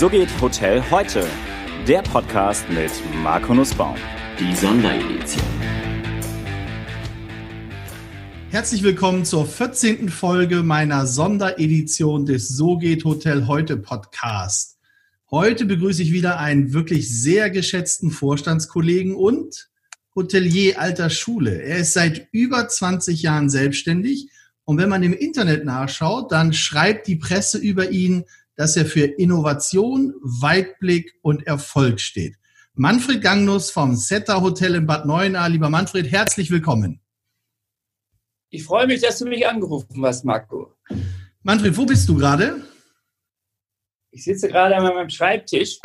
So geht Hotel heute. Der Podcast mit Marco Nussbaum. Die Sonderedition. Herzlich willkommen zur 14. Folge meiner Sonderedition des So geht Hotel heute Podcast. Heute begrüße ich wieder einen wirklich sehr geschätzten Vorstandskollegen und Hotelier alter Schule. Er ist seit über 20 Jahren selbstständig und wenn man im Internet nachschaut, dann schreibt die Presse über ihn, dass er für Innovation, Weitblick und Erfolg steht. Manfred Gangnus vom Setter Hotel in Bad Neuenahr. Lieber Manfred, herzlich willkommen. Ich freue mich, dass du mich angerufen hast, Marco. Manfred, wo bist du gerade? Ich sitze gerade an meinem Schreibtisch,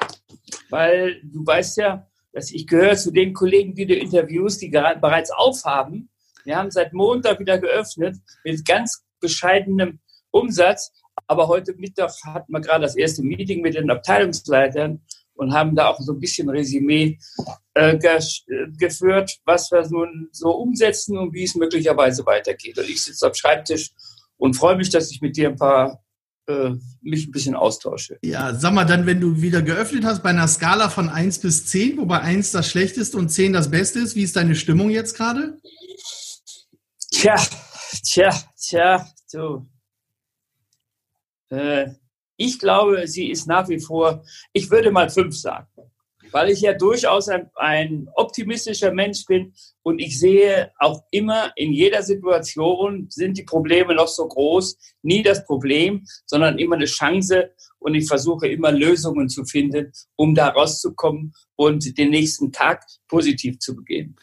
weil du weißt ja, dass ich gehöre zu den Kollegen, die du interviewst, die bereits aufhaben. Wir haben seit Montag wieder geöffnet mit ganz bescheidenem Umsatz. Aber heute Mittag hatten wir gerade das erste Meeting mit den Abteilungsleitern und haben da auch so ein bisschen Resümee äh, geführt, was wir nun so umsetzen und wie es möglicherweise weitergeht. Und ich sitze am Schreibtisch und freue mich, dass ich mit dir ein paar äh, mich ein bisschen austausche. Ja, sag mal dann, wenn du wieder geöffnet hast, bei einer Skala von 1 bis 10, wobei 1 das Schlechteste und 10 das Beste ist, wie ist deine Stimmung jetzt gerade? Tja, tja, tja, so. Äh, ich glaube, sie ist nach wie vor, ich würde mal fünf sagen, weil ich ja durchaus ein, ein, optimistischer Mensch bin und ich sehe auch immer in jeder Situation sind die Probleme noch so groß, nie das Problem, sondern immer eine Chance und ich versuche immer Lösungen zu finden, um da rauszukommen und den nächsten Tag positiv zu begehen.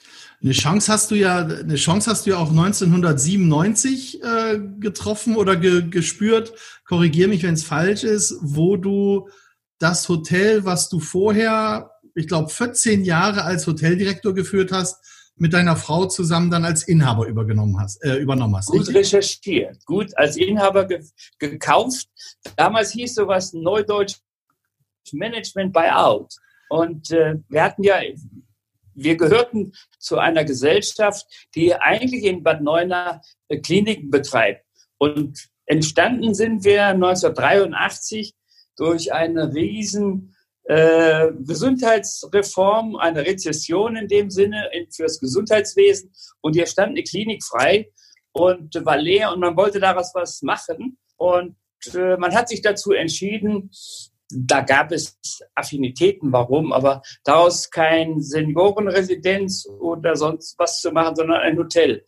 Eine Chance hast du ja, eine Chance hast du ja auch 1997 äh, getroffen oder ge, gespürt. Korrigier mich, wenn es falsch ist, wo du das Hotel, was du vorher, ich glaube, 14 Jahre als Hoteldirektor geführt hast, mit deiner Frau zusammen dann als Inhaber übergenommen hast, äh, übernommen hast. Gut richtig? recherchiert, gut als Inhaber ge gekauft. Damals hieß sowas Neudeutsch Management Buyout. Und äh, wir hatten ja wir gehörten zu einer Gesellschaft, die eigentlich in Bad Neuenahr äh, Kliniken betreibt. Und entstanden sind wir 1983 durch eine riesen äh, Gesundheitsreform, eine Rezession in dem Sinne in, fürs Gesundheitswesen. Und hier stand eine Klinik frei und war leer und man wollte daraus was machen. Und äh, man hat sich dazu entschieden, da gab es Affinitäten, warum, aber daraus kein Seniorenresidenz oder sonst was zu machen, sondern ein Hotel.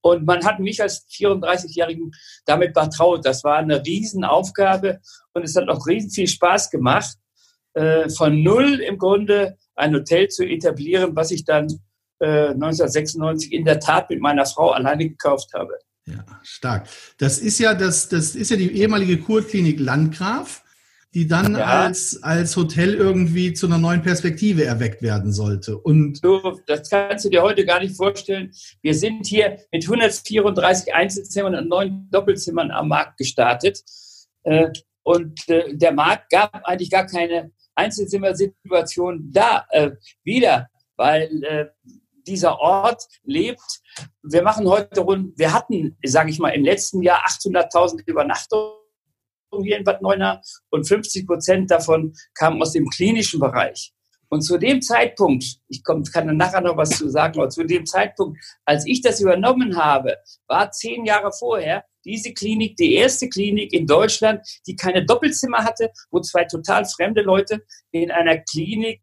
Und man hat mich als 34-Jährigen damit vertraut. Das war eine Riesenaufgabe und es hat auch riesen viel Spaß gemacht, äh, von null im Grunde ein Hotel zu etablieren, was ich dann 1996 äh, in der Tat mit meiner Frau alleine gekauft habe. Ja, stark. Das ist ja das, das ist ja die ehemalige Kurklinik Landgraf die dann ja. als, als Hotel irgendwie zu einer neuen Perspektive erweckt werden sollte. Und so, das kannst du dir heute gar nicht vorstellen. Wir sind hier mit 134 Einzelzimmern und neun Doppelzimmern am Markt gestartet. Äh, und äh, der Markt gab eigentlich gar keine Einzelzimmersituation da äh, wieder, weil dieser Ort lebt. Wir machen heute rund, wir hatten, sage ich mal, im letzten Jahr 800.000 Übernachtungen hier in Bad Neuenahr und 50 Prozent davon kamen aus dem klinischen Bereich. Und zu dem Zeitpunkt, ich komm, kann dann nachher noch was zu sagen, aber zu dem Zeitpunkt, als ich das übernommen habe, war zehn Jahre vorher diese Klinik die erste Klinik in Deutschland, die keine Doppelzimmer hatte, wo zwei total fremde Leute in einer Klinik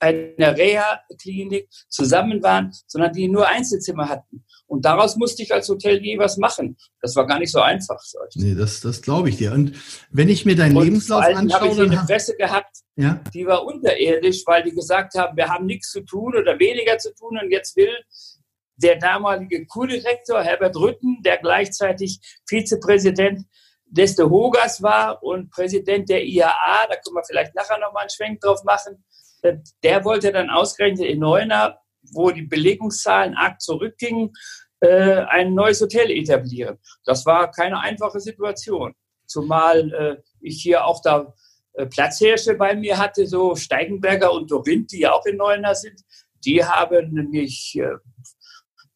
einer Reha-Klinik zusammen waren, sondern die nur Einzelzimmer hatten. Und daraus musste ich als Hotelier was machen. Das war gar nicht so einfach. Nee, das, das glaube ich dir. Und wenn ich mir deinen und Lebenslauf anschaue... habe ich eine Presse gehabt, ja? die war unterirdisch, weil die gesagt haben, wir haben nichts zu tun oder weniger zu tun. Und jetzt will der damalige Kurdirektor Herbert Rütten, der gleichzeitig Vizepräsident des De Hogas war und Präsident der IAA, da können wir vielleicht nachher nochmal einen Schwenk drauf machen, äh, der wollte dann ausgerechnet in Neuner, wo die Belegungszahlen arg zurückgingen, äh, ein neues Hotel etablieren. Das war keine einfache Situation. Zumal äh, ich hier auch da Platzhirsche bei mir hatte, so Steigenberger und Dorinth, die ja auch in Neuner sind. Die haben nämlich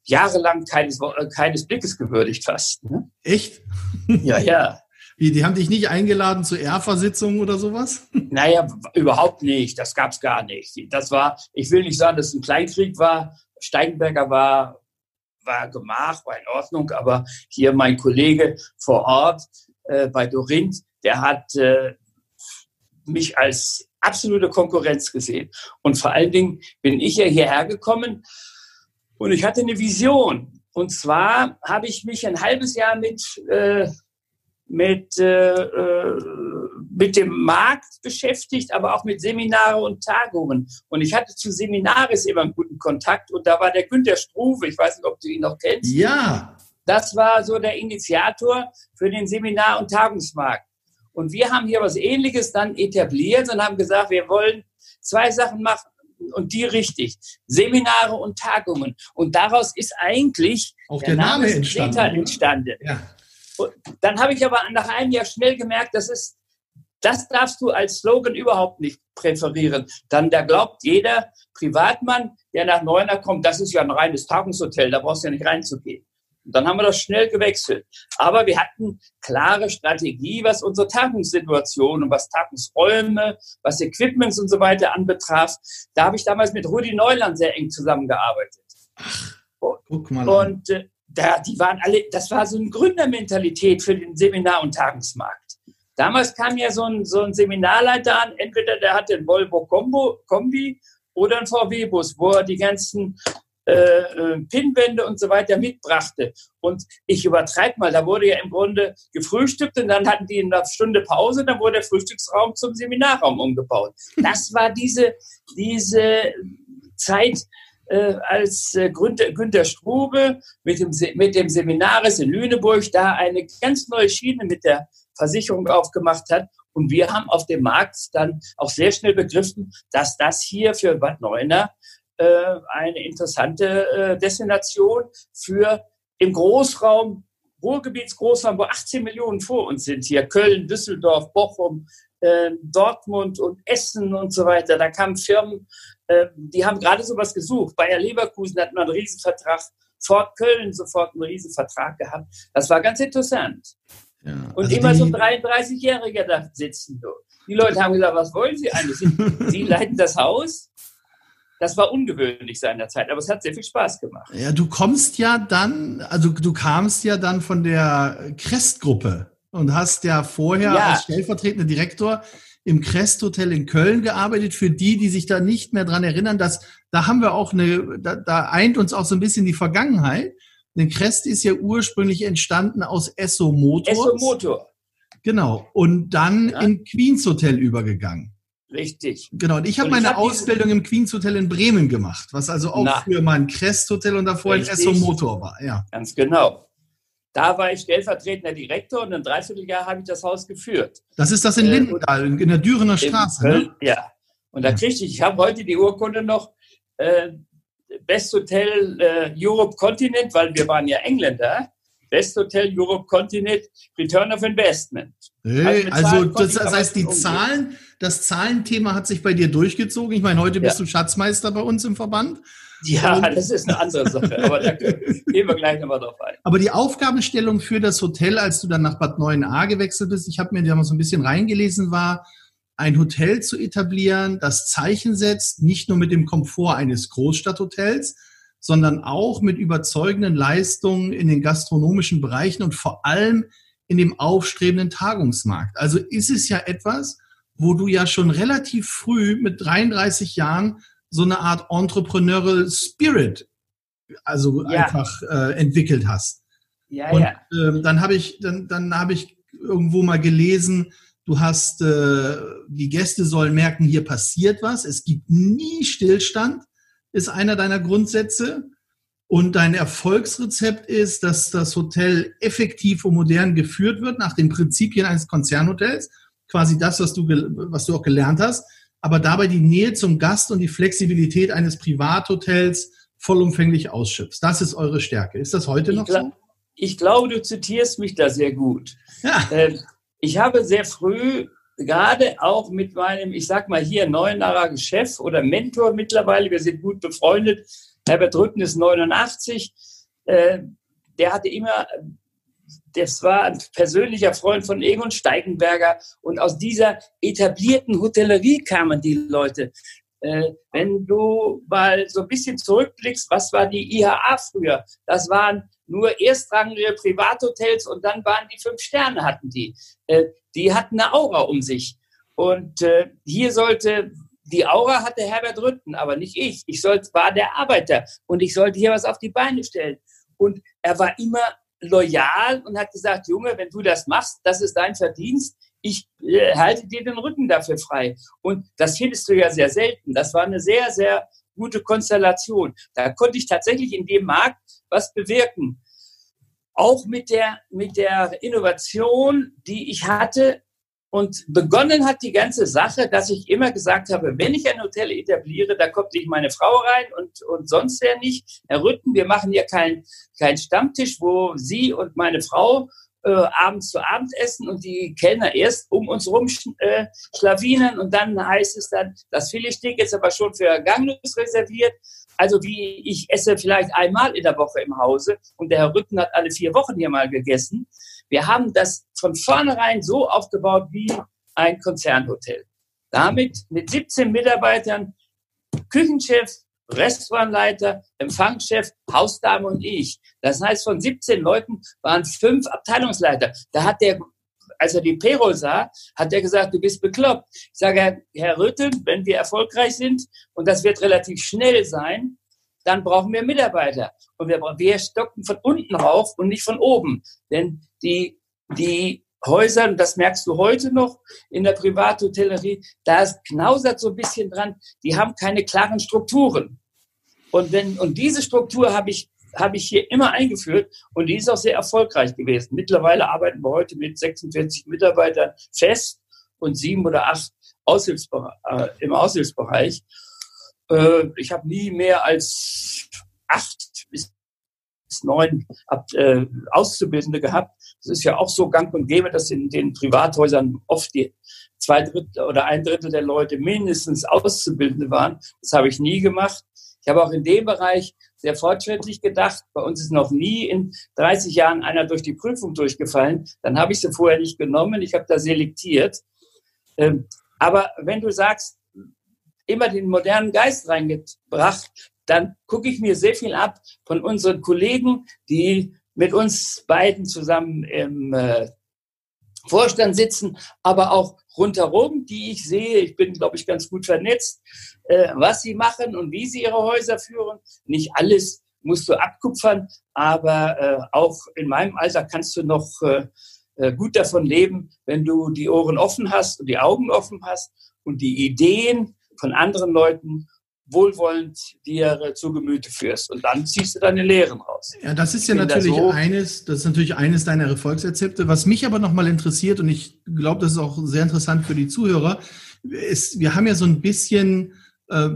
jahrelang keines, keines Blickes gewürdigt fast. Ne? Echt? Ja, ja. Wie, die haben dich nicht eingeladen zu Ehrversitzungen oder sowas? Naja, überhaupt nicht. Das gab es gar nicht. Das war, ich will nicht sagen, dass es ein Kleinkrieg war. Steigenberger war, war Gemach, war in Ordnung, aber hier mein Kollege vor Ort äh, bei Dorinth, der hat äh, mich als absolute Konkurrenz gesehen. Und vor allen Dingen bin ich ja hierher gekommen und ich hatte eine Vision. Und zwar habe ich mich ein halbes Jahr mit, äh, mit, äh, äh, mit dem Markt beschäftigt, aber auch mit Seminare und Tagungen. Und ich hatte zu Seminaris immer einen guten Kontakt und da war der Günter Struve, ich weiß nicht, ob du ihn noch kennst. Ja. Das war so der Initiator für den Seminar- und Tagungsmarkt. Und wir haben hier was Ähnliches dann etabliert und haben gesagt, wir wollen zwei Sachen machen und die richtig. Seminare und Tagungen. Und daraus ist eigentlich auch der, der Name, Name entstanden. entstanden. Ja. dann habe ich aber nach einem Jahr schnell gemerkt, das ist, das darfst du als Slogan überhaupt nicht präferieren. Dann da glaubt jeder Privatmann, der nach Neuner kommt, das ist ja ein reines Tagungshotel, da brauchst du ja nicht reinzugehen. Und dann haben wir das schnell gewechselt. Aber wir hatten klare Strategie, was unsere Tagungssituation und was Tagungsräume, was Equipments und so weiter anbetraf. Da habe ich damals mit Rudi Neuland sehr eng zusammengearbeitet. Ach, guck mal. Und äh, da, die waren alle, das war so eine Gründermentalität für den Seminar- und Tagungsmarkt. Damals kam ja so ein, so ein Seminarleiter an, entweder der hatte ein Volvo Combo, Kombi oder ein VW-Bus, wo er die ganzen äh, äh, Pinwände und so weiter mitbrachte. Und ich übertreibe mal, da wurde ja im Grunde gefrühstückt und dann hatten die eine Stunde Pause, dann wurde der Frühstücksraum zum Seminarraum umgebaut. Das war diese, diese Zeit, äh, als äh, Günther, Günther Strube mit dem, mit dem Seminaris in Lüneburg da eine ganz neue Schiene mit der Versicherung aufgemacht hat. Und wir haben auf dem Markt dann auch sehr schnell begriffen, dass das hier für Bad Neuenahr äh, eine interessante äh, Destination für im Großraum, Ruhrgebietsgroßraum, wo 18 Millionen vor uns sind hier, Köln, Düsseldorf, Bochum, äh, Dortmund und Essen und so weiter. Da kamen Firmen, äh, die haben gerade sowas gesucht. Bayer Leverkusen hat mal einen Riesenvertrag, Fort Köln sofort einen Riesenvertrag gehabt. Das war ganz interessant. Ja, und also immer so 33-Jährige da sitzen. Die Leute haben gesagt, was wollen Sie eigentlich? Sie leiten das Haus das war ungewöhnlich seinerzeit, aber es hat sehr viel Spaß gemacht. Ja, du kommst ja dann, also du kamst ja dann von der Crest-Gruppe und hast ja vorher ja. als stellvertretender Direktor im Crest Hotel in Köln gearbeitet. Für die, die sich da nicht mehr dran erinnern, dass da haben wir auch eine, da, da eint uns auch so ein bisschen die Vergangenheit. Denn Crest ist ja ursprünglich entstanden aus Esso Motor. Esso Motor. Genau. Und dann ja. in Queens Hotel übergegangen. Richtig. Genau, und ich habe meine hab Ausbildung im Queens Hotel in Bremen gemacht, was also auch Na, für mein Crest Hotel und davor richtig. ein Esso Motor war. Ja. Ganz genau. Da war ich stellvertretender Direktor und ein Dreivierteljahr habe ich das Haus geführt. Das ist das in äh, Lindenthal, in der Dürener Straße. Ne? Ja. Und da kriegte ich, ich habe heute die Urkunde noch, äh, Best Hotel äh, Europe Continent, weil wir waren ja Engländer. Best Hotel Europe Continent, Return of Investment. Hey, also, also das, das heißt, die Zahlen, das Zahlenthema hat sich bei dir durchgezogen. Ich meine, heute ja. bist du Schatzmeister bei uns im Verband. Ja, Und das ist eine andere Sache, aber da gehen wir gleich nochmal drauf ein. Aber die Aufgabenstellung für das Hotel, als du dann nach Bad 9a gewechselt bist, ich habe mir da mal so ein bisschen reingelesen, war, ein Hotel zu etablieren, das Zeichen setzt, nicht nur mit dem Komfort eines Großstadthotels, sondern auch mit überzeugenden Leistungen in den gastronomischen Bereichen und vor allem in dem aufstrebenden Tagungsmarkt. Also ist es ja etwas, wo du ja schon relativ früh mit 33 Jahren so eine Art Entrepreneurial Spirit also ja. einfach äh, entwickelt hast. Ja, und ja. Ähm, dann habe ich dann dann habe ich irgendwo mal gelesen, du hast äh, die Gäste sollen merken, hier passiert was, es gibt nie Stillstand ist einer deiner Grundsätze. Und dein Erfolgsrezept ist, dass das Hotel effektiv und modern geführt wird nach den Prinzipien eines Konzernhotels. Quasi das, was du, was du auch gelernt hast. Aber dabei die Nähe zum Gast und die Flexibilität eines Privathotels vollumfänglich ausschöpfst. Das ist eure Stärke. Ist das heute noch so? Ich glaube, du zitierst mich da sehr gut. Ja. Ähm, ich habe sehr früh gerade auch mit meinem, ich sag mal hier, Neuenarer Chef oder Mentor mittlerweile, wir sind gut befreundet, Herbert Rücken ist 89, äh, der hatte immer das war ein persönlicher Freund von Egon Steigenberger und aus dieser etablierten Hotellerie kamen die Leute. Äh, wenn du mal so ein bisschen zurückblickst, was war die IHA früher? Das waren nur erstrangige Privathotels und dann waren die fünf Sterne hatten die. Äh, die hatten eine Aura um sich. Und äh, hier sollte die Aura hatte Herbert Rütten, aber nicht ich. Ich sollte, war der Arbeiter und ich sollte hier was auf die Beine stellen. Und er war immer loyal und hat gesagt, Junge, wenn du das machst, das ist dein Verdienst. Ich äh, halte dir den Rücken dafür frei. Und das findest du ja sehr selten. Das war eine sehr, sehr gute Konstellation. Da konnte ich tatsächlich in dem Markt was bewirken. Auch mit der, mit der Innovation, die ich hatte, und begonnen hat die ganze Sache, dass ich immer gesagt habe, wenn ich ein Hotel etabliere, da kommt nicht meine Frau rein und, und sonst wer nicht. Herr Rütten, wir machen hier keinen kein Stammtisch, wo Sie und meine Frau äh, abends zu Abend essen und die Kellner erst um uns rum äh, schlawinen und dann heißt es dann, das Filetstück ist aber schon für Gangnus reserviert. Also wie ich esse vielleicht einmal in der Woche im Hause und der Herr Rütten hat alle vier Wochen hier mal gegessen. Wir haben das von vornherein so aufgebaut wie ein Konzernhotel. Damit mit 17 Mitarbeitern, Küchenchef, Restaurantleiter, Empfangschef, Hausdame und ich. Das heißt, von 17 Leuten waren fünf Abteilungsleiter. Da hat der, als er die Payroll sah, hat er gesagt, du bist bekloppt. Ich sage, Herr Rüttel, wenn wir erfolgreich sind, und das wird relativ schnell sein, dann brauchen wir Mitarbeiter. Und wir, wir stocken von unten rauf und nicht von oben. Denn die, die Häuser, und das merkst du heute noch in der Privathotellerie, da knausert so ein bisschen dran, die haben keine klaren Strukturen. Und, wenn, und diese Struktur habe ich, habe ich hier immer eingeführt und die ist auch sehr erfolgreich gewesen. Mittlerweile arbeiten wir heute mit 46 Mitarbeitern fest und sieben oder acht Aushilfsbereich, äh, im Aushilfsbereich. Äh, ich habe nie mehr als acht bis neun Ab, äh, Auszubildende gehabt. Das ist ja auch so gang und gäbe, dass in den Privathäusern oft die zwei Drittel oder ein Drittel der Leute mindestens Auszubildende waren. Das habe ich nie gemacht. Ich habe auch in dem Bereich sehr fortschrittlich gedacht. Bei uns ist noch nie in 30 Jahren einer durch die Prüfung durchgefallen. Dann habe ich sie vorher nicht genommen. Ich habe da selektiert. Ähm, aber wenn du sagst, immer den modernen Geist reingebracht, dann gucke ich mir sehr viel ab von unseren Kollegen, die mit uns beiden zusammen im äh, Vorstand sitzen, aber auch rundherum, die ich sehe. Ich bin, glaube ich, ganz gut vernetzt, äh, was sie machen und wie sie ihre Häuser führen. Nicht alles musst du abkupfern, aber äh, auch in meinem Alter kannst du noch gut davon leben, wenn du die Ohren offen hast und die Augen offen hast und die Ideen von anderen Leuten wohlwollend dir zu Gemüte führst. Und dann ziehst du deine Lehren raus. Ja, das ist ja natürlich so eines, das ist natürlich eines deiner Erfolgsrezepte. Was mich aber nochmal interessiert, und ich glaube, das ist auch sehr interessant für die Zuhörer, ist, wir haben ja so ein bisschen, äh,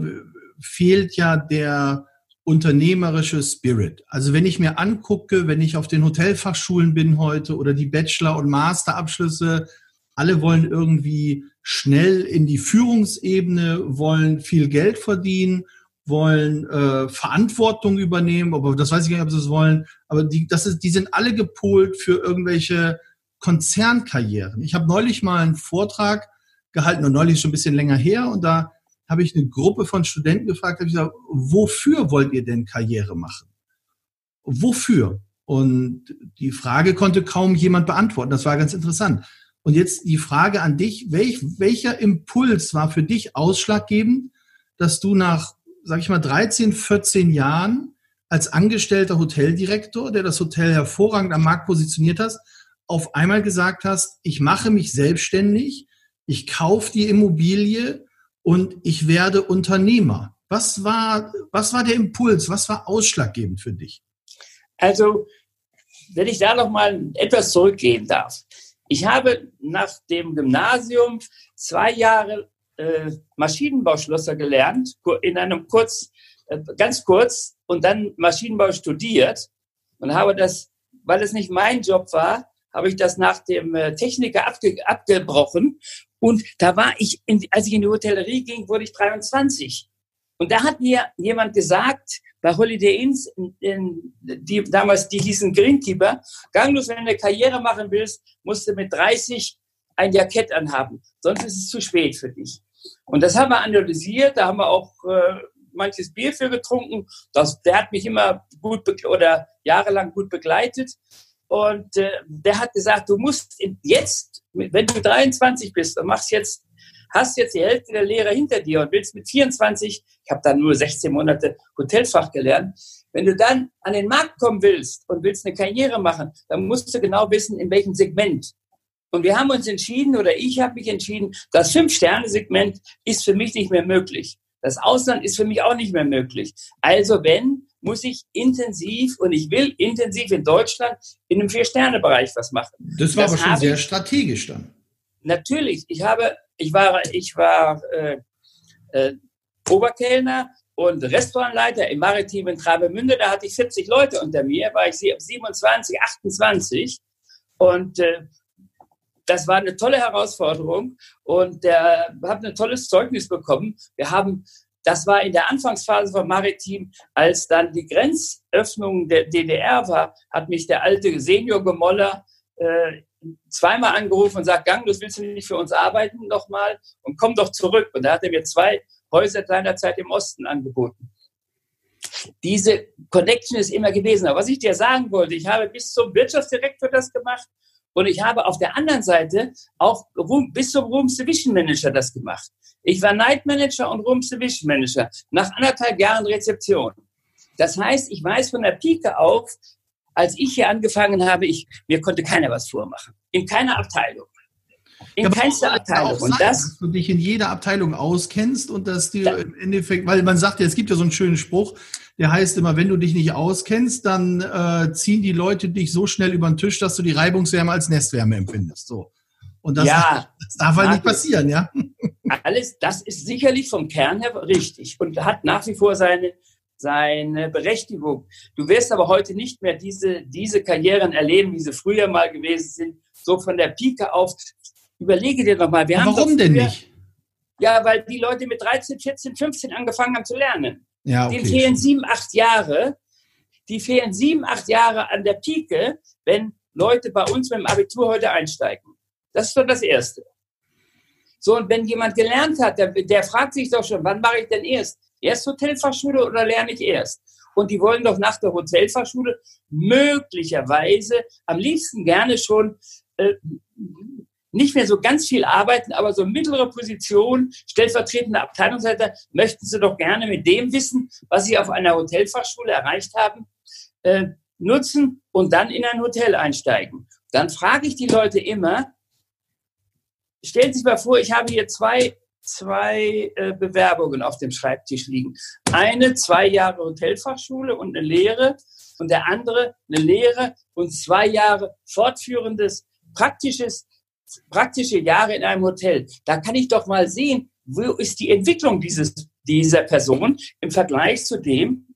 fehlt ja der unternehmerische Spirit. Also wenn ich mir angucke, wenn ich auf den Hotelfachschulen bin heute oder die Bachelor- und Masterabschlüsse, alle wollen irgendwie schnell in die Führungsebene, wollen viel Geld verdienen, wollen äh, Verantwortung übernehmen, aber das weiß ich gar nicht, ob sie es wollen. Aber die, das ist, die sind alle gepolt für irgendwelche Konzernkarrieren. Ich habe neulich mal einen Vortrag gehalten, und neulich schon ein bisschen länger her, und da habe ich eine Gruppe von Studenten gefragt, habe ich gesagt, wofür wollt ihr denn Karriere machen? Wofür? Und die Frage konnte kaum jemand beantworten. Das war ganz interessant. Und jetzt die Frage an dich, welch, welcher Impuls war für dich ausschlaggebend, dass du nach, sag ich mal, 13, 14 Jahren als angestellter Hoteldirektor, der das Hotel hervorragend am Markt positioniert hast, auf einmal gesagt hast, ich mache mich selbstständig, ich kaufe die Immobilie und ich werde Unternehmer. Was war, was war der Impuls? Was war ausschlaggebend für dich? Also, wenn ich da noch mal etwas zurückgehen darf. Ich habe nach dem Gymnasium zwei Jahre äh, Maschinenbauschlosser gelernt, in einem kurz, äh, ganz kurz, und dann Maschinenbau studiert und habe das, weil es nicht mein Job war, habe ich das nach dem äh, Techniker abge abgebrochen. Und da war ich, in, als ich in die Hotellerie ging, wurde ich 23. Und da hat mir jemand gesagt, bei Holiday Inns, in, die, damals, die hießen Greenkeeper, ganglos, wenn du eine Karriere machen willst, musst du mit 30 ein Jackett anhaben. Sonst ist es zu spät für dich. Und das haben wir analysiert, da haben wir auch äh, manches Bier für getrunken. Das, der hat mich immer gut oder jahrelang gut begleitet. Und äh, der hat gesagt, du musst jetzt, wenn du 23 bist und machst jetzt, hast jetzt die Hälfte der Lehre hinter dir und willst mit 24, ich habe dann nur 16 Monate Hotelfach gelernt, wenn du dann an den Markt kommen willst und willst eine Karriere machen, dann musst du genau wissen, in welchem Segment. Und wir haben uns entschieden, oder ich habe mich entschieden, das Fünf-Sterne-Segment ist für mich nicht mehr möglich. Das Ausland ist für mich auch nicht mehr möglich. Also wenn, muss ich intensiv und ich will intensiv in Deutschland in einem Vier-Sterne-Bereich was machen. Das war das aber schon sehr strategisch dann. Natürlich. Ich habe, ich war, ich war äh, äh, Oberkellner und Restaurantleiter im maritimen Travemünde. Da hatte ich 40 Leute unter mir, war ich 27, 28 und äh, das war eine tolle Herausforderung und der hat ein tolles Zeugnis bekommen. Wir haben, das war in der Anfangsphase von Maritim, als dann die Grenzöffnung der DDR war, hat mich der alte Senior Gemoller äh, zweimal angerufen und sagt, Gang, willst du nicht für uns arbeiten nochmal und komm doch zurück. Und da hat er mir zwei Häuser seinerzeit im Osten angeboten. Diese Connection ist immer gewesen. Aber was ich dir sagen wollte, ich habe bis zum Wirtschaftsdirektor das gemacht und ich habe auf der anderen Seite auch bis zum Rooms Division Manager das gemacht. Ich war Night Manager und Rooms Division Manager nach anderthalb Jahren Rezeption. Das heißt, ich weiß von der Pike auf, als ich hier angefangen habe, ich, mir konnte keiner was vormachen. In keiner Abteilung. In ja, keinster Abteilung. und sein, das, dass du dich in jeder Abteilung auskennst und dass dir im Endeffekt, weil man sagt ja, es gibt ja so einen schönen Spruch, der heißt immer, wenn du dich nicht auskennst, dann äh, ziehen die Leute dich so schnell über den Tisch, dass du die Reibungswärme als Nestwärme empfindest. So. Und das, ja, das darf halt nicht passieren, ja. Alles, das ist sicherlich vom Kern her richtig und hat nach wie vor seine, seine Berechtigung. Du wirst aber heute nicht mehr diese, diese Karrieren erleben, wie sie früher mal gewesen sind, so von der Pike auf. Überlege dir doch mal, wir haben Warum denn nicht? Ja, weil die Leute mit 13, 14, 15 angefangen haben zu lernen. Ja, okay. Den fehlen sieben, acht Jahre. Die fehlen sieben, acht Jahre an der Pike, wenn Leute bei uns mit dem Abitur heute einsteigen. Das ist doch das Erste. So, und wenn jemand gelernt hat, der, der fragt sich doch schon, wann mache ich denn erst? Erst Hotelfachschule oder lerne ich erst? Und die wollen doch nach der Hotelfachschule möglicherweise am liebsten gerne schon äh, nicht mehr so ganz viel arbeiten, aber so mittlere Position, stellvertretende Abteilungsleiter, möchten Sie doch gerne mit dem Wissen, was Sie auf einer Hotelfachschule erreicht haben, äh, nutzen und dann in ein Hotel einsteigen. Dann frage ich die Leute immer, stellen Sie sich mal vor, ich habe hier zwei, zwei äh, Bewerbungen auf dem Schreibtisch liegen. Eine, zwei Jahre Hotelfachschule und eine Lehre und der andere eine Lehre und zwei Jahre fortführendes praktisches praktische Jahre in einem Hotel, da kann ich doch mal sehen, wo ist die Entwicklung dieses, dieser Person im Vergleich zu dem,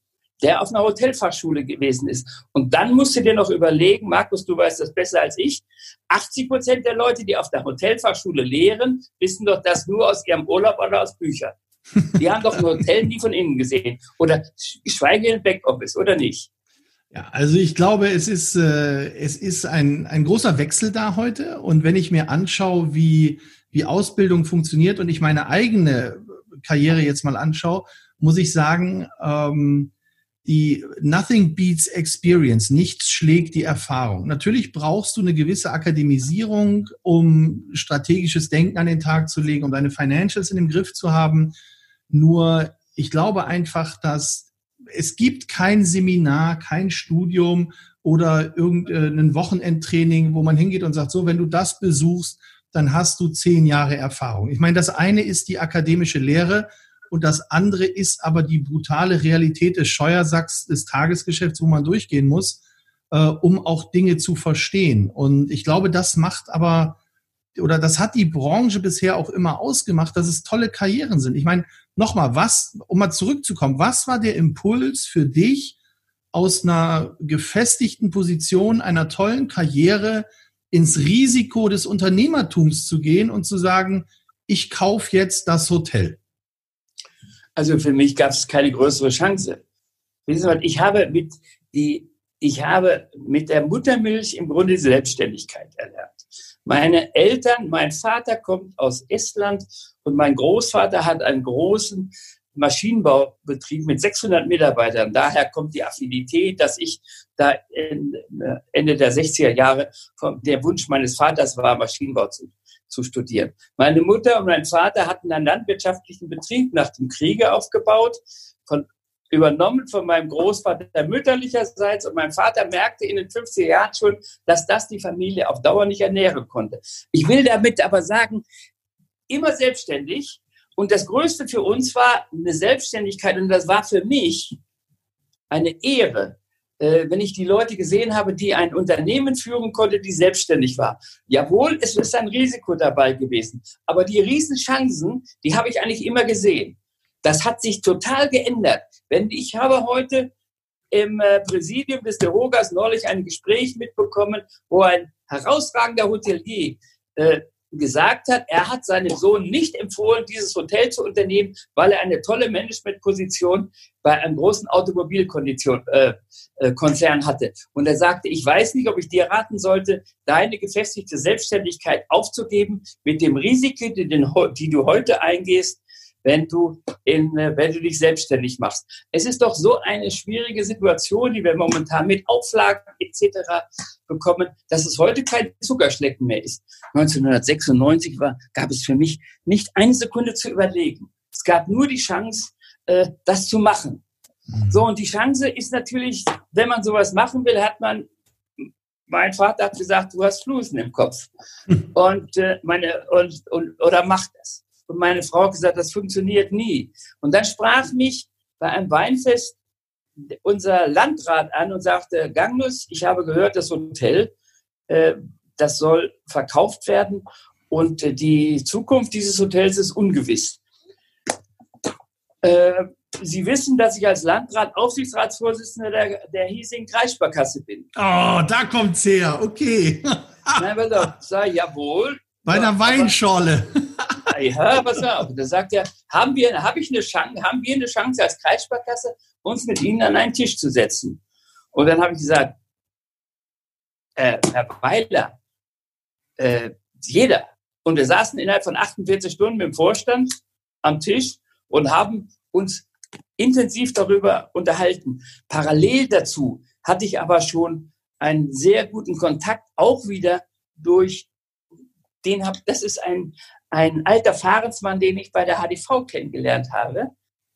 der auf einer Hotelfachschule gewesen ist. Und dann musst du dir noch überlegen, Markus, du weißt das besser als ich, 80 Prozent der Leute, die auf der Hotelfachschule lehren, wissen doch das nur aus ihrem Urlaub oder aus Büchern. Die haben doch ein Hotel nie von innen gesehen. Oder schweige in Backoffice, oder nicht? Ja, also ich glaube, es ist, äh, es ist ein, ein großer Wechsel da heute. Und wenn ich mir anschaue, wie, wie Ausbildung funktioniert und ich meine eigene Karriere jetzt mal anschaue, muss ich sagen, ähm, die Nothing beats Experience, nichts schlägt die Erfahrung. Natürlich brauchst du eine gewisse Akademisierung, um strategisches Denken an den Tag zu legen, um deine Financials in dem Griff zu haben. Nur ich glaube einfach, dass es gibt kein Seminar, kein Studium oder irgendein Wochenendtraining, wo man hingeht und sagt, so, wenn du das besuchst, dann hast du zehn Jahre Erfahrung. Ich meine, das eine ist die akademische Lehre und das andere ist aber die brutale Realität des Scheuersacks des Tagesgeschäfts, wo man durchgehen muss, äh, um auch Dinge zu verstehen. Und ich glaube, das macht aber oder das hat die Branche bisher auch immer ausgemacht, dass es tolle Karrieren sind. Ich meine, nochmal, was, um mal zurückzukommen, was war der Impuls für dich, aus einer gefestigten Position, einer tollen Karriere ins Risiko des Unternehmertums zu gehen und zu sagen, ich kaufe jetzt das Hotel? Also für mich gab es keine größere Chance. Ich habe mit die, ich habe mit der Muttermilch im Grunde Selbstständigkeit erlernt. Meine Eltern, mein Vater kommt aus Estland und mein Großvater hat einen großen Maschinenbaubetrieb mit 600 Mitarbeitern. Daher kommt die Affinität, dass ich da Ende der 60er Jahre der Wunsch meines Vaters war, Maschinenbau zu, zu studieren. Meine Mutter und mein Vater hatten einen landwirtschaftlichen Betrieb nach dem Kriege aufgebaut, von, übernommen von meinem Großvater mütterlicherseits und mein Vater merkte in den 50er Jahren schon, dass das die Familie auf Dauer nicht ernähren konnte. Ich will damit aber sagen, immer selbstständig, und das Größte für uns war eine Selbstständigkeit und das war für mich eine Ehre, äh, wenn ich die Leute gesehen habe, die ein Unternehmen führen konnte, die selbstständig war. Jawohl, es ist ein Risiko dabei gewesen, aber die Riesenchancen, die habe ich eigentlich immer gesehen. Das hat sich total geändert. Wenn ich habe heute im äh, Präsidium des Derogas neulich ein Gespräch mitbekommen, wo ein herausragender Hotelier äh, gesagt hat, er hat seinem Sohn nicht empfohlen, dieses Hotel zu unternehmen, weil er eine tolle Managementposition bei einem großen Automobilkonzern äh, äh, hatte. Und er sagte, ich weiß nicht, ob ich dir raten sollte, deine gefestigte Selbstständigkeit aufzugeben mit dem Risiko, die, den, die du heute eingehst, wenn du, in, äh, wenn du dich selbstständig machst. Es ist doch so eine schwierige Situation, die wir momentan mit Auflagen etc. bekommen, dass es heute kein Zuckerschlecken mehr ist. 1996 war, gab es für mich nicht eine Sekunde zu überlegen. Es gab nur die Chance, äh, das zu machen. Mhm. So, und die Chance ist natürlich, wenn man sowas machen will, hat man mein Vater hat gesagt, du hast Flusen im Kopf. Und äh, meine und, und oder mach das. Und meine Frau hat gesagt, das funktioniert nie. Und dann sprach mich bei einem Weinfest unser Landrat an und sagte, Gangnus, ich habe gehört, das Hotel, äh, das soll verkauft werden und äh, die Zukunft dieses Hotels ist ungewiss. Äh, Sie wissen, dass ich als Landrat Aufsichtsratsvorsitzender der, der hiesigen Kreissparkasse bin. Oh, da kommt's her, okay. Nein, pass auf, sag, jawohl. Bei einer Weinschorle. Ja, pass auf. Da sagt er, haben wir, ich eine Chance, haben wir eine Chance als Kreissparkasse, uns mit Ihnen an einen Tisch zu setzen? Und dann habe ich gesagt, äh, Herr Weiler, äh, jeder. Und wir saßen innerhalb von 48 Stunden mit dem Vorstand am Tisch und haben uns intensiv darüber unterhalten. Parallel dazu hatte ich aber schon einen sehr guten Kontakt auch wieder durch den hab, das ist ein, ein alter Fahrensmann, den ich bei der HDV kennengelernt habe.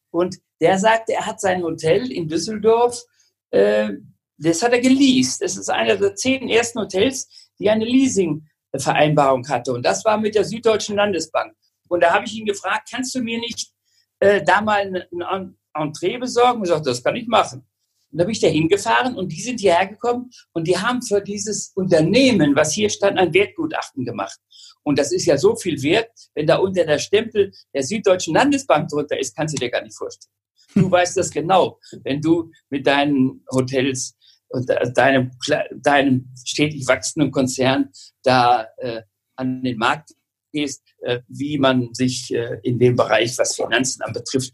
Und der sagte, er hat sein Hotel in Düsseldorf, äh, das hat er geleast. Das ist einer der zehn ersten Hotels, die eine Leasing-Vereinbarung hatte. Und das war mit der Süddeutschen Landesbank. Und da habe ich ihn gefragt, kannst du mir nicht äh, da mal ein Entree besorgen? Und er sagt, das kann ich machen. Und da bin ich da hingefahren und die sind hierher gekommen und die haben für dieses Unternehmen, was hier stand, ein Wertgutachten gemacht. Und das ist ja so viel wert, wenn da unter der Stempel der Süddeutschen Landesbank drunter ist, kannst du dir gar nicht vorstellen. Du weißt das genau, wenn du mit deinen Hotels und deinem, deinem stetig wachsenden Konzern da äh, an den Markt gehst, äh, wie man sich äh, in dem Bereich, was Finanzen anbetrifft,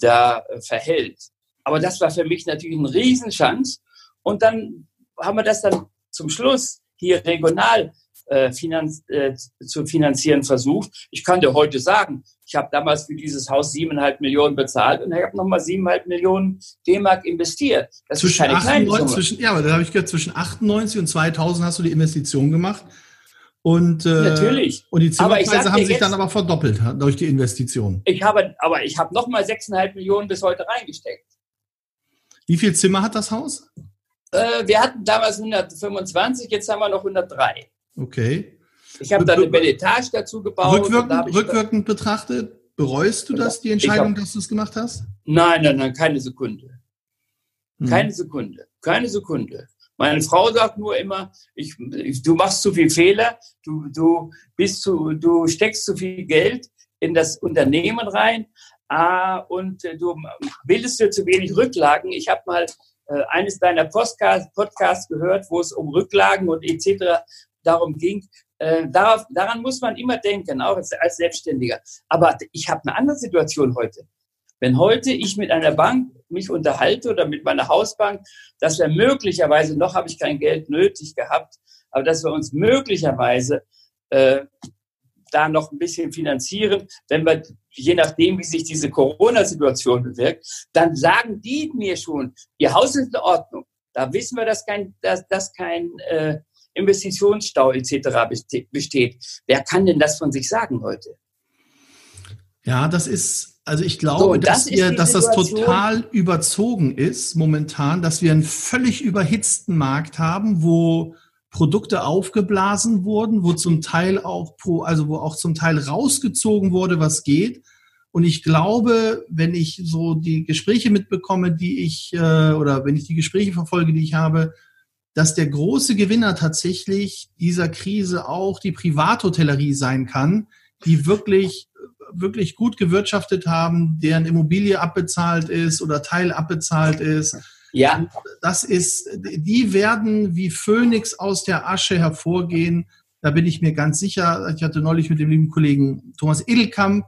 da äh, verhält. Aber das war für mich natürlich ein Riesenchance. Und dann haben wir das dann zum Schluss hier regional äh, finanz, äh, zu finanzieren versucht. Ich kann dir heute sagen, ich habe damals für dieses Haus siebeneinhalb Millionen bezahlt und ich habe nochmal siebeneinhalb Millionen D-Mark investiert. Das zwischen ist keine 98, kleine Zwischen, ja, aber da habe ich gehört, zwischen 98 und 2000 hast du die Investition gemacht. Und, äh, Natürlich. Und die Zimmerpreise haben sich jetzt, dann aber verdoppelt durch die Investition. Ich habe, aber ich habe nochmal sechseinhalb Millionen bis heute reingesteckt. Wie viel Zimmer hat das Haus? Äh, wir hatten damals 125, jetzt haben wir noch 103. Okay. Ich habe da eine Belle Etage dazu gebaut. Rückwirkend, rückwirkend betrachtet, bereust du das, die Entscheidung, hab, dass du es gemacht hast? Nein, nein, nein, keine Sekunde. Hm. Keine Sekunde. Keine Sekunde. Meine Frau sagt nur immer, ich, ich, du machst zu viel Fehler, du, du, bist zu, du steckst zu viel Geld in das Unternehmen rein ah, und äh, du bildest dir zu wenig Rücklagen. Ich habe mal äh, eines deiner Podcasts Podcast gehört, wo es um Rücklagen und etc. darum ging. Äh, darauf, daran muss man immer denken, auch als, als Selbstständiger. Aber ich habe eine andere Situation heute. Wenn heute ich mit einer Bank mich unterhalte oder mit meiner Hausbank, dass wir möglicherweise, noch habe ich kein Geld nötig gehabt, aber dass wir uns möglicherweise äh, da noch ein bisschen finanzieren, wenn wir, je nachdem, wie sich diese Corona-Situation bewirkt, dann sagen die mir schon, ihr Haus ist in Ordnung. Da wissen wir, dass kein, dass, dass kein äh, Investitionsstau etc. besteht. Wer kann denn das von sich sagen heute? Ja, das ist, also ich glaube, so, das dass, wir, dass das total überzogen ist momentan, dass wir einen völlig überhitzten Markt haben, wo Produkte aufgeblasen wurden, wo zum Teil auch, also wo auch zum Teil rausgezogen wurde, was geht. Und ich glaube, wenn ich so die Gespräche mitbekomme, die ich, äh, oder wenn ich die Gespräche verfolge, die ich habe, dass der große Gewinner tatsächlich dieser Krise auch die Privathotellerie sein kann, die wirklich, wirklich gut gewirtschaftet haben, deren Immobilie abbezahlt ist oder Teil abbezahlt ist ja. Das ist, die werden wie Phönix aus der Asche hervorgehen. Da bin ich mir ganz sicher. Ich hatte neulich mit dem lieben Kollegen Thomas Edelkamp,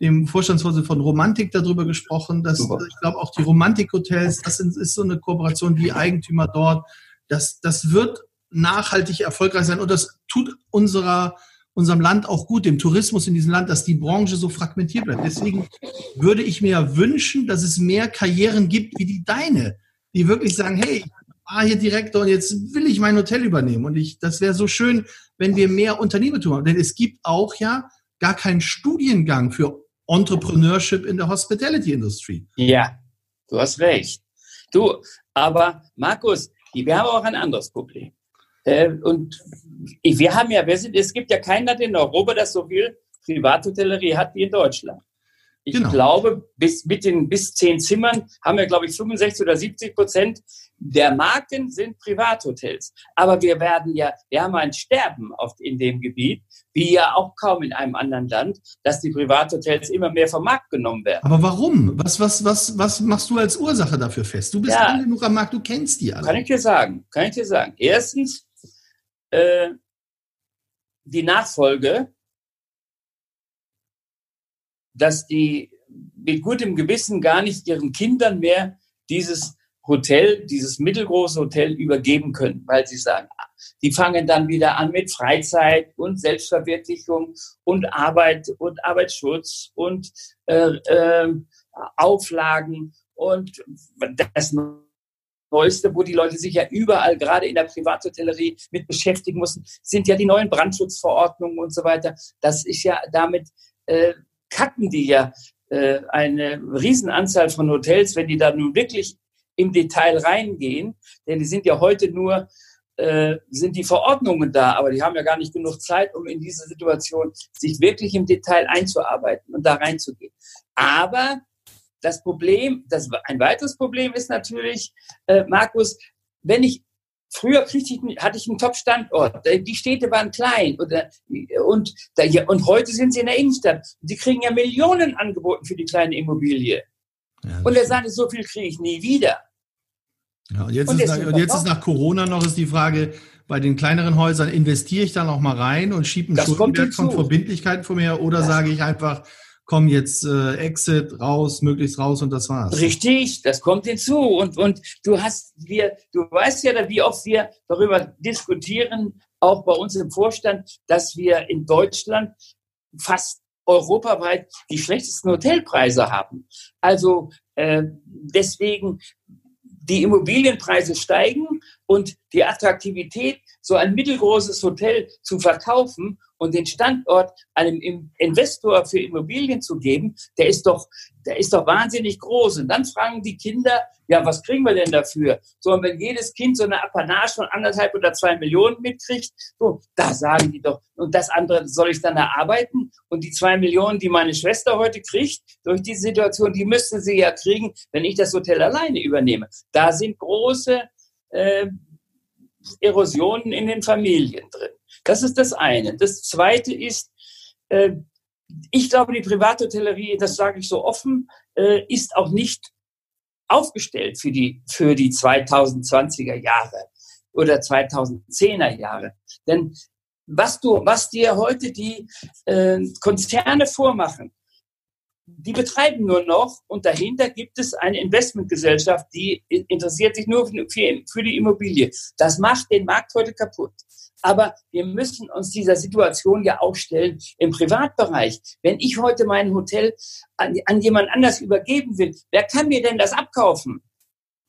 dem Vorstandsvorsitzenden von Romantik, darüber gesprochen. Dass, ich glaube, auch die Romantik-Hotels, das ist so eine Kooperation, die Eigentümer dort. Das, das wird nachhaltig erfolgreich sein und das tut unserer, unserem Land auch gut, dem Tourismus in diesem Land, dass die Branche so fragmentiert bleibt. Deswegen würde ich mir wünschen, dass es mehr Karrieren gibt wie die deine die wirklich sagen, hey, ich war hier Direktor und jetzt will ich mein Hotel übernehmen. Und ich, das wäre so schön, wenn wir mehr Unternehmertum haben. Denn es gibt auch ja gar keinen Studiengang für Entrepreneurship in der Hospitality Industry. Ja, du hast recht. Du, aber Markus, wir haben auch ein anderes Problem. Äh, und wir haben ja, wir sind, es gibt ja kein Land in Europa, das so viel Privathotellerie hat wie in Deutschland. Ich genau. glaube, bis mit den bis zehn Zimmern haben wir, glaube ich, 65 oder 70 Prozent der Marken sind Privathotels. Aber wir werden ja, wir haben ein Sterben oft in dem Gebiet, wie ja auch kaum in einem anderen Land, dass die Privathotels immer mehr vom Markt genommen werden. Aber warum? Was, was, was, was machst du als Ursache dafür fest? Du bist ja, genug am Markt, du kennst die alle. Kann ich dir sagen, kann ich dir sagen. Erstens, äh, die Nachfolge dass die mit gutem Gewissen gar nicht ihren Kindern mehr dieses Hotel, dieses mittelgroße Hotel übergeben können, weil sie sagen, die fangen dann wieder an mit Freizeit und Selbstverwirklichung und Arbeit und Arbeitsschutz und äh, äh, Auflagen und das Neueste, wo die Leute sich ja überall, gerade in der Privathotellerie, mit beschäftigen müssen, sind ja die neuen Brandschutzverordnungen und so weiter. Das ist ja damit äh, cutten die ja äh, eine Riesenanzahl von Hotels, wenn die da nun wirklich im Detail reingehen, denn die sind ja heute nur, äh, sind die Verordnungen da, aber die haben ja gar nicht genug Zeit, um in diese Situation sich wirklich im Detail einzuarbeiten und da reinzugehen. Aber das Problem, das, ein weiteres Problem ist natürlich, äh, Markus, wenn ich Früher ich, hatte ich einen Top-Standort. Die Städte waren klein oder, und, und heute sind sie in der Innenstadt. Die kriegen ja Millionen angeboten für die kleine Immobilie. Ja, und er sagte, so viel kriege ich nie wieder. Ja, und jetzt, und ist, nach, und jetzt ist nach Corona noch ist die Frage, bei den kleineren Häusern investiere ich da noch mal rein und schiebe einen Schuldenberg von Verbindlichkeiten von mir oder das sage ich einfach, komm jetzt äh, Exit raus, möglichst raus und das war's. Richtig, das kommt hinzu und und du hast wir du weißt ja, wie oft wir darüber diskutieren, auch bei uns im Vorstand, dass wir in Deutschland fast europaweit die schlechtesten Hotelpreise haben. Also äh, deswegen die Immobilienpreise steigen und die Attraktivität, so ein mittelgroßes Hotel zu verkaufen und den Standort einem Investor für Immobilien zu geben, der ist doch, der ist doch wahnsinnig groß. Und dann fragen die Kinder, ja, was kriegen wir denn dafür? So, und wenn jedes Kind so eine Apanage von anderthalb oder zwei Millionen mitkriegt, so, da sagen die doch, und das andere soll ich dann erarbeiten? Und die zwei Millionen, die meine Schwester heute kriegt, durch diese Situation, die müsste sie ja kriegen, wenn ich das Hotel alleine übernehme. Da sind große äh, Erosionen in den Familien drin. Das ist das eine. Das zweite ist, äh, ich glaube, die Privathotellerie, das sage ich so offen, äh, ist auch nicht aufgestellt für die, für die 2020er Jahre oder 2010er Jahre. Denn was du, was dir heute die äh, Konzerne vormachen, die betreiben nur noch und dahinter gibt es eine Investmentgesellschaft, die interessiert sich nur für, für die Immobilie. Das macht den Markt heute kaputt. Aber wir müssen uns dieser Situation ja auch stellen im Privatbereich. Wenn ich heute mein Hotel an, an jemand anders übergeben will, wer kann mir denn das abkaufen?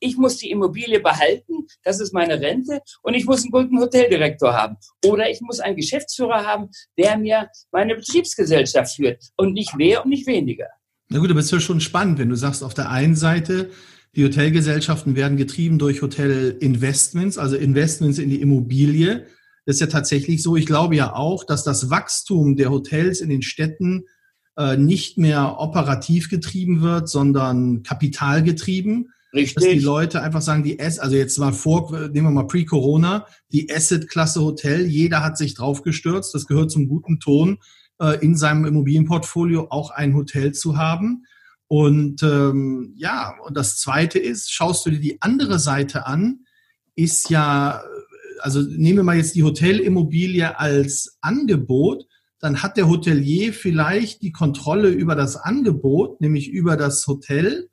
Ich muss die Immobilie behalten, das ist meine Rente, und ich muss einen guten Hoteldirektor haben. Oder ich muss einen Geschäftsführer haben, der mir meine Betriebsgesellschaft führt. Und nicht mehr und nicht weniger. Na gut, aber es ist ja schon spannend, wenn du sagst, auf der einen Seite, die Hotelgesellschaften werden getrieben durch Hotelinvestments, also Investments in die Immobilie. Das ist ja tatsächlich so. Ich glaube ja auch, dass das Wachstum der Hotels in den Städten äh, nicht mehr operativ getrieben wird, sondern kapitalgetrieben. Richtig. Dass die Leute einfach sagen, die S, also jetzt mal vor, nehmen wir mal pre-Corona, die Asset-Klasse Hotel, jeder hat sich draufgestürzt. Das gehört zum guten Ton, äh, in seinem Immobilienportfolio auch ein Hotel zu haben. Und ähm, ja, und das Zweite ist, schaust du dir die andere Seite an, ist ja also nehmen wir mal jetzt die Hotelimmobilie als Angebot, dann hat der Hotelier vielleicht die Kontrolle über das Angebot, nämlich über das Hotel,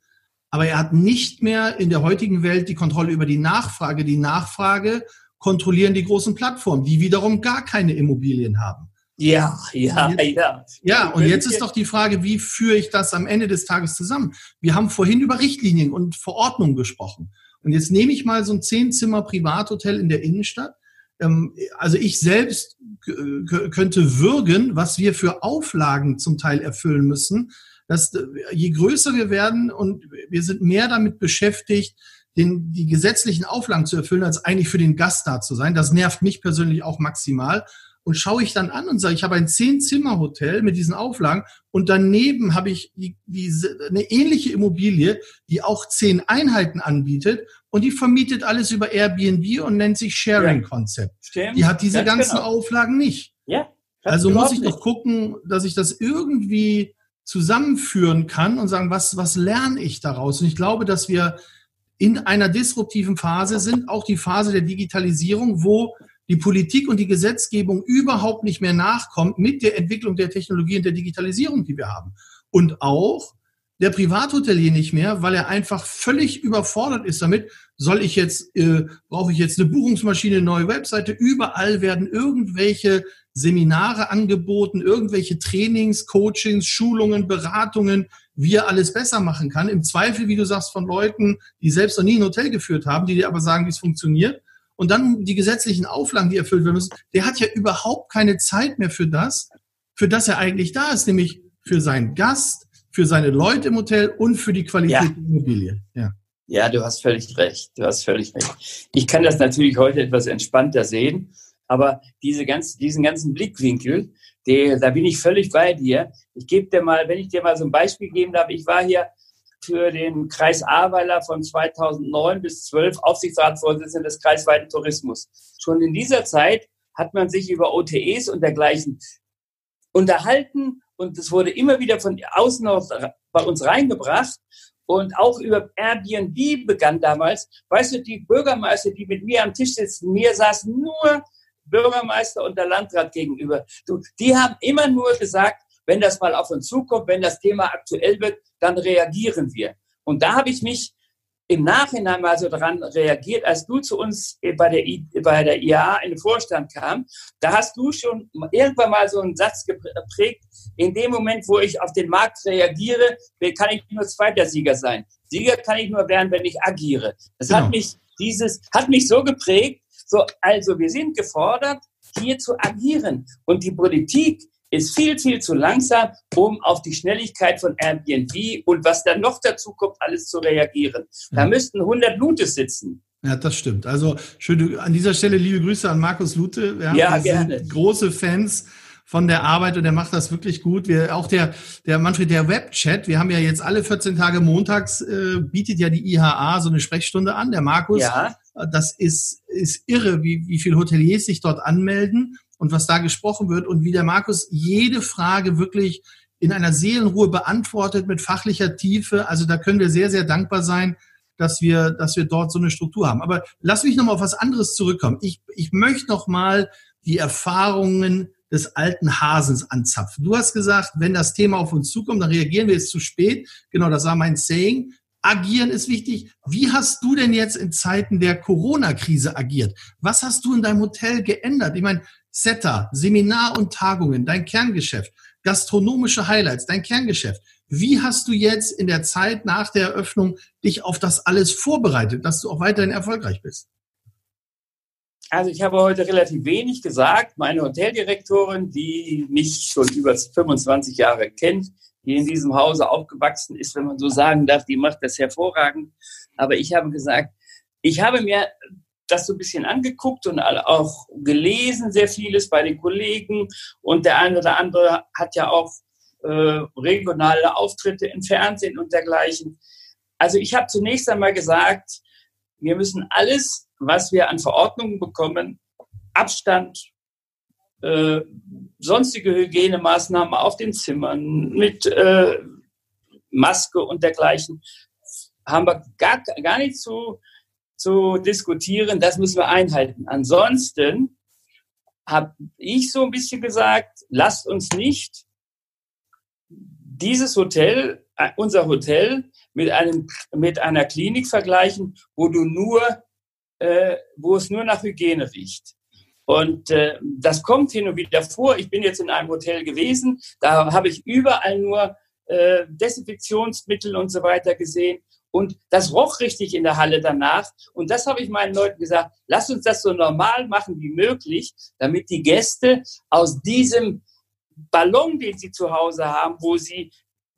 aber er hat nicht mehr in der heutigen Welt die Kontrolle über die Nachfrage. Die Nachfrage kontrollieren die großen Plattformen, die wiederum gar keine Immobilien haben. Ja, ja, ja. Ja, und jetzt ist doch die Frage, wie führe ich das am Ende des Tages zusammen? Wir haben vorhin über Richtlinien und Verordnungen gesprochen. Und jetzt nehme ich mal so ein Zehn-Zimmer Privathotel in der Innenstadt. Ähm, also ich selbst könnte würgen, was wir für Auflagen zum Teil erfüllen müssen. Dass je größer wir werden und wir sind mehr damit beschäftigt, den, die gesetzlichen Auflagen zu erfüllen, als eigentlich für den Gast da zu sein. Das nervt mich persönlich auch maximal und schaue ich dann an und sage, ich habe ein Zehn-Zimmer-Hotel mit diesen Auflagen und daneben habe ich die, die, eine ähnliche Immobilie, die auch zehn Einheiten anbietet und die vermietet alles über Airbnb und nennt sich Sharing-Konzept. Ja, die hat diese ganzen genau. Auflagen nicht. Ja, also muss ich nicht. doch gucken, dass ich das irgendwie zusammenführen kann und sagen, was, was lerne ich daraus? Und ich glaube, dass wir in einer disruptiven Phase sind, auch die Phase der Digitalisierung, wo die Politik und die Gesetzgebung überhaupt nicht mehr nachkommt mit der Entwicklung der Technologie und der Digitalisierung, die wir haben. Und auch der Privathotelier nicht mehr, weil er einfach völlig überfordert ist damit. Soll ich jetzt, äh, brauche ich jetzt eine Buchungsmaschine, eine neue Webseite? Überall werden irgendwelche Seminare angeboten, irgendwelche Trainings, Coachings, Schulungen, Beratungen, wie er alles besser machen kann. Im Zweifel, wie du sagst, von Leuten, die selbst noch nie ein Hotel geführt haben, die dir aber sagen, wie es funktioniert und dann die gesetzlichen Auflagen, die erfüllt werden müssen, der hat ja überhaupt keine Zeit mehr für das, für das er eigentlich da ist, nämlich für seinen Gast, für seine Leute im Hotel und für die Qualität ja. der Immobilie. Ja. Ja, du hast völlig recht. Du hast völlig recht. Ich kann das natürlich heute etwas entspannter sehen, aber diese ganz, diesen ganzen Blickwinkel, die, da bin ich völlig bei dir. Ich gebe dir mal, wenn ich dir mal so ein Beispiel geben darf, ich war hier für den Kreis Ahrweiler von 2009 bis 12 Aufsichtsratsvorsitzender des kreisweiten Tourismus. Schon in dieser Zeit hat man sich über OTEs und dergleichen unterhalten und es wurde immer wieder von außen aus bei uns reingebracht. Und auch über Airbnb begann damals. Weißt du, die Bürgermeister, die mit mir am Tisch sitzen, mir saßen nur Bürgermeister und der Landrat gegenüber. Du, die haben immer nur gesagt, wenn das mal auf uns zukommt, wenn das Thema aktuell wird, dann reagieren wir. Und da habe ich mich im Nachhinein mal so daran reagiert, als du zu uns bei der, I, bei der IA in den Vorstand kam, da hast du schon irgendwann mal so einen Satz geprägt, in dem Moment, wo ich auf den Markt reagiere, kann ich nur zweiter Sieger sein. Sieger kann ich nur werden, wenn ich agiere. Das genau. hat mich dieses, hat mich so geprägt, so, also wir sind gefordert, hier zu agieren. Und die Politik ist viel, viel zu langsam, um auf die Schnelligkeit von Airbnb und was dann noch dazu kommt, alles zu reagieren. Da ja. müssten 100 Lute sitzen. Ja, das stimmt. Also schön, an dieser Stelle liebe Grüße an Markus Lute. Wir, ja, wir gerne. sind große Fans von der Arbeit und der macht das wirklich gut. Wir, auch der, der Manfred, der Webchat, wir haben ja jetzt alle 14 Tage montags, äh, bietet ja die IHA so eine Sprechstunde an. Der Markus, ja. das ist, ist irre, wie, wie viele Hoteliers sich dort anmelden und was da gesprochen wird und wie der Markus jede Frage wirklich in einer Seelenruhe beantwortet mit fachlicher Tiefe. Also da können wir sehr, sehr dankbar sein, dass wir, dass wir dort so eine Struktur haben. Aber lass mich noch mal auf was anderes zurückkommen. Ich, ich möchte noch mal die Erfahrungen des alten Hasens anzapfen. Du hast gesagt, wenn das Thema auf uns zukommt, dann reagieren wir jetzt zu spät. Genau, das war mein Saying. Agieren ist wichtig. Wie hast du denn jetzt in Zeiten der Corona-Krise agiert? Was hast du in deinem Hotel geändert? Ich meine, Setter, Seminar und Tagungen, dein Kerngeschäft, gastronomische Highlights, dein Kerngeschäft. Wie hast du jetzt in der Zeit nach der Eröffnung dich auf das alles vorbereitet, dass du auch weiterhin erfolgreich bist? Also ich habe heute relativ wenig gesagt. Meine Hoteldirektorin, die mich schon über 25 Jahre kennt, die in diesem Hause aufgewachsen ist, wenn man so sagen darf, die macht das hervorragend. Aber ich habe gesagt, ich habe mir das so ein bisschen angeguckt und auch gelesen, sehr vieles bei den Kollegen. Und der eine oder andere hat ja auch äh, regionale Auftritte im Fernsehen und dergleichen. Also ich habe zunächst einmal gesagt, wir müssen alles, was wir an Verordnungen bekommen, Abstand, äh, sonstige Hygienemaßnahmen auf den Zimmern mit äh, Maske und dergleichen, haben wir gar, gar nicht zu, zu diskutieren. Das müssen wir einhalten. Ansonsten habe ich so ein bisschen gesagt, lasst uns nicht dieses Hotel, äh, unser Hotel, mit, einem, mit einer Klinik vergleichen, wo du nur, äh, wo es nur nach Hygiene riecht. Und äh, das kommt hin und wieder vor. Ich bin jetzt in einem Hotel gewesen, da habe ich überall nur äh, Desinfektionsmittel und so weiter gesehen. Und das roch richtig in der Halle danach. Und das habe ich meinen Leuten gesagt, lass uns das so normal machen wie möglich, damit die Gäste aus diesem Ballon, den sie zu Hause haben, wo sie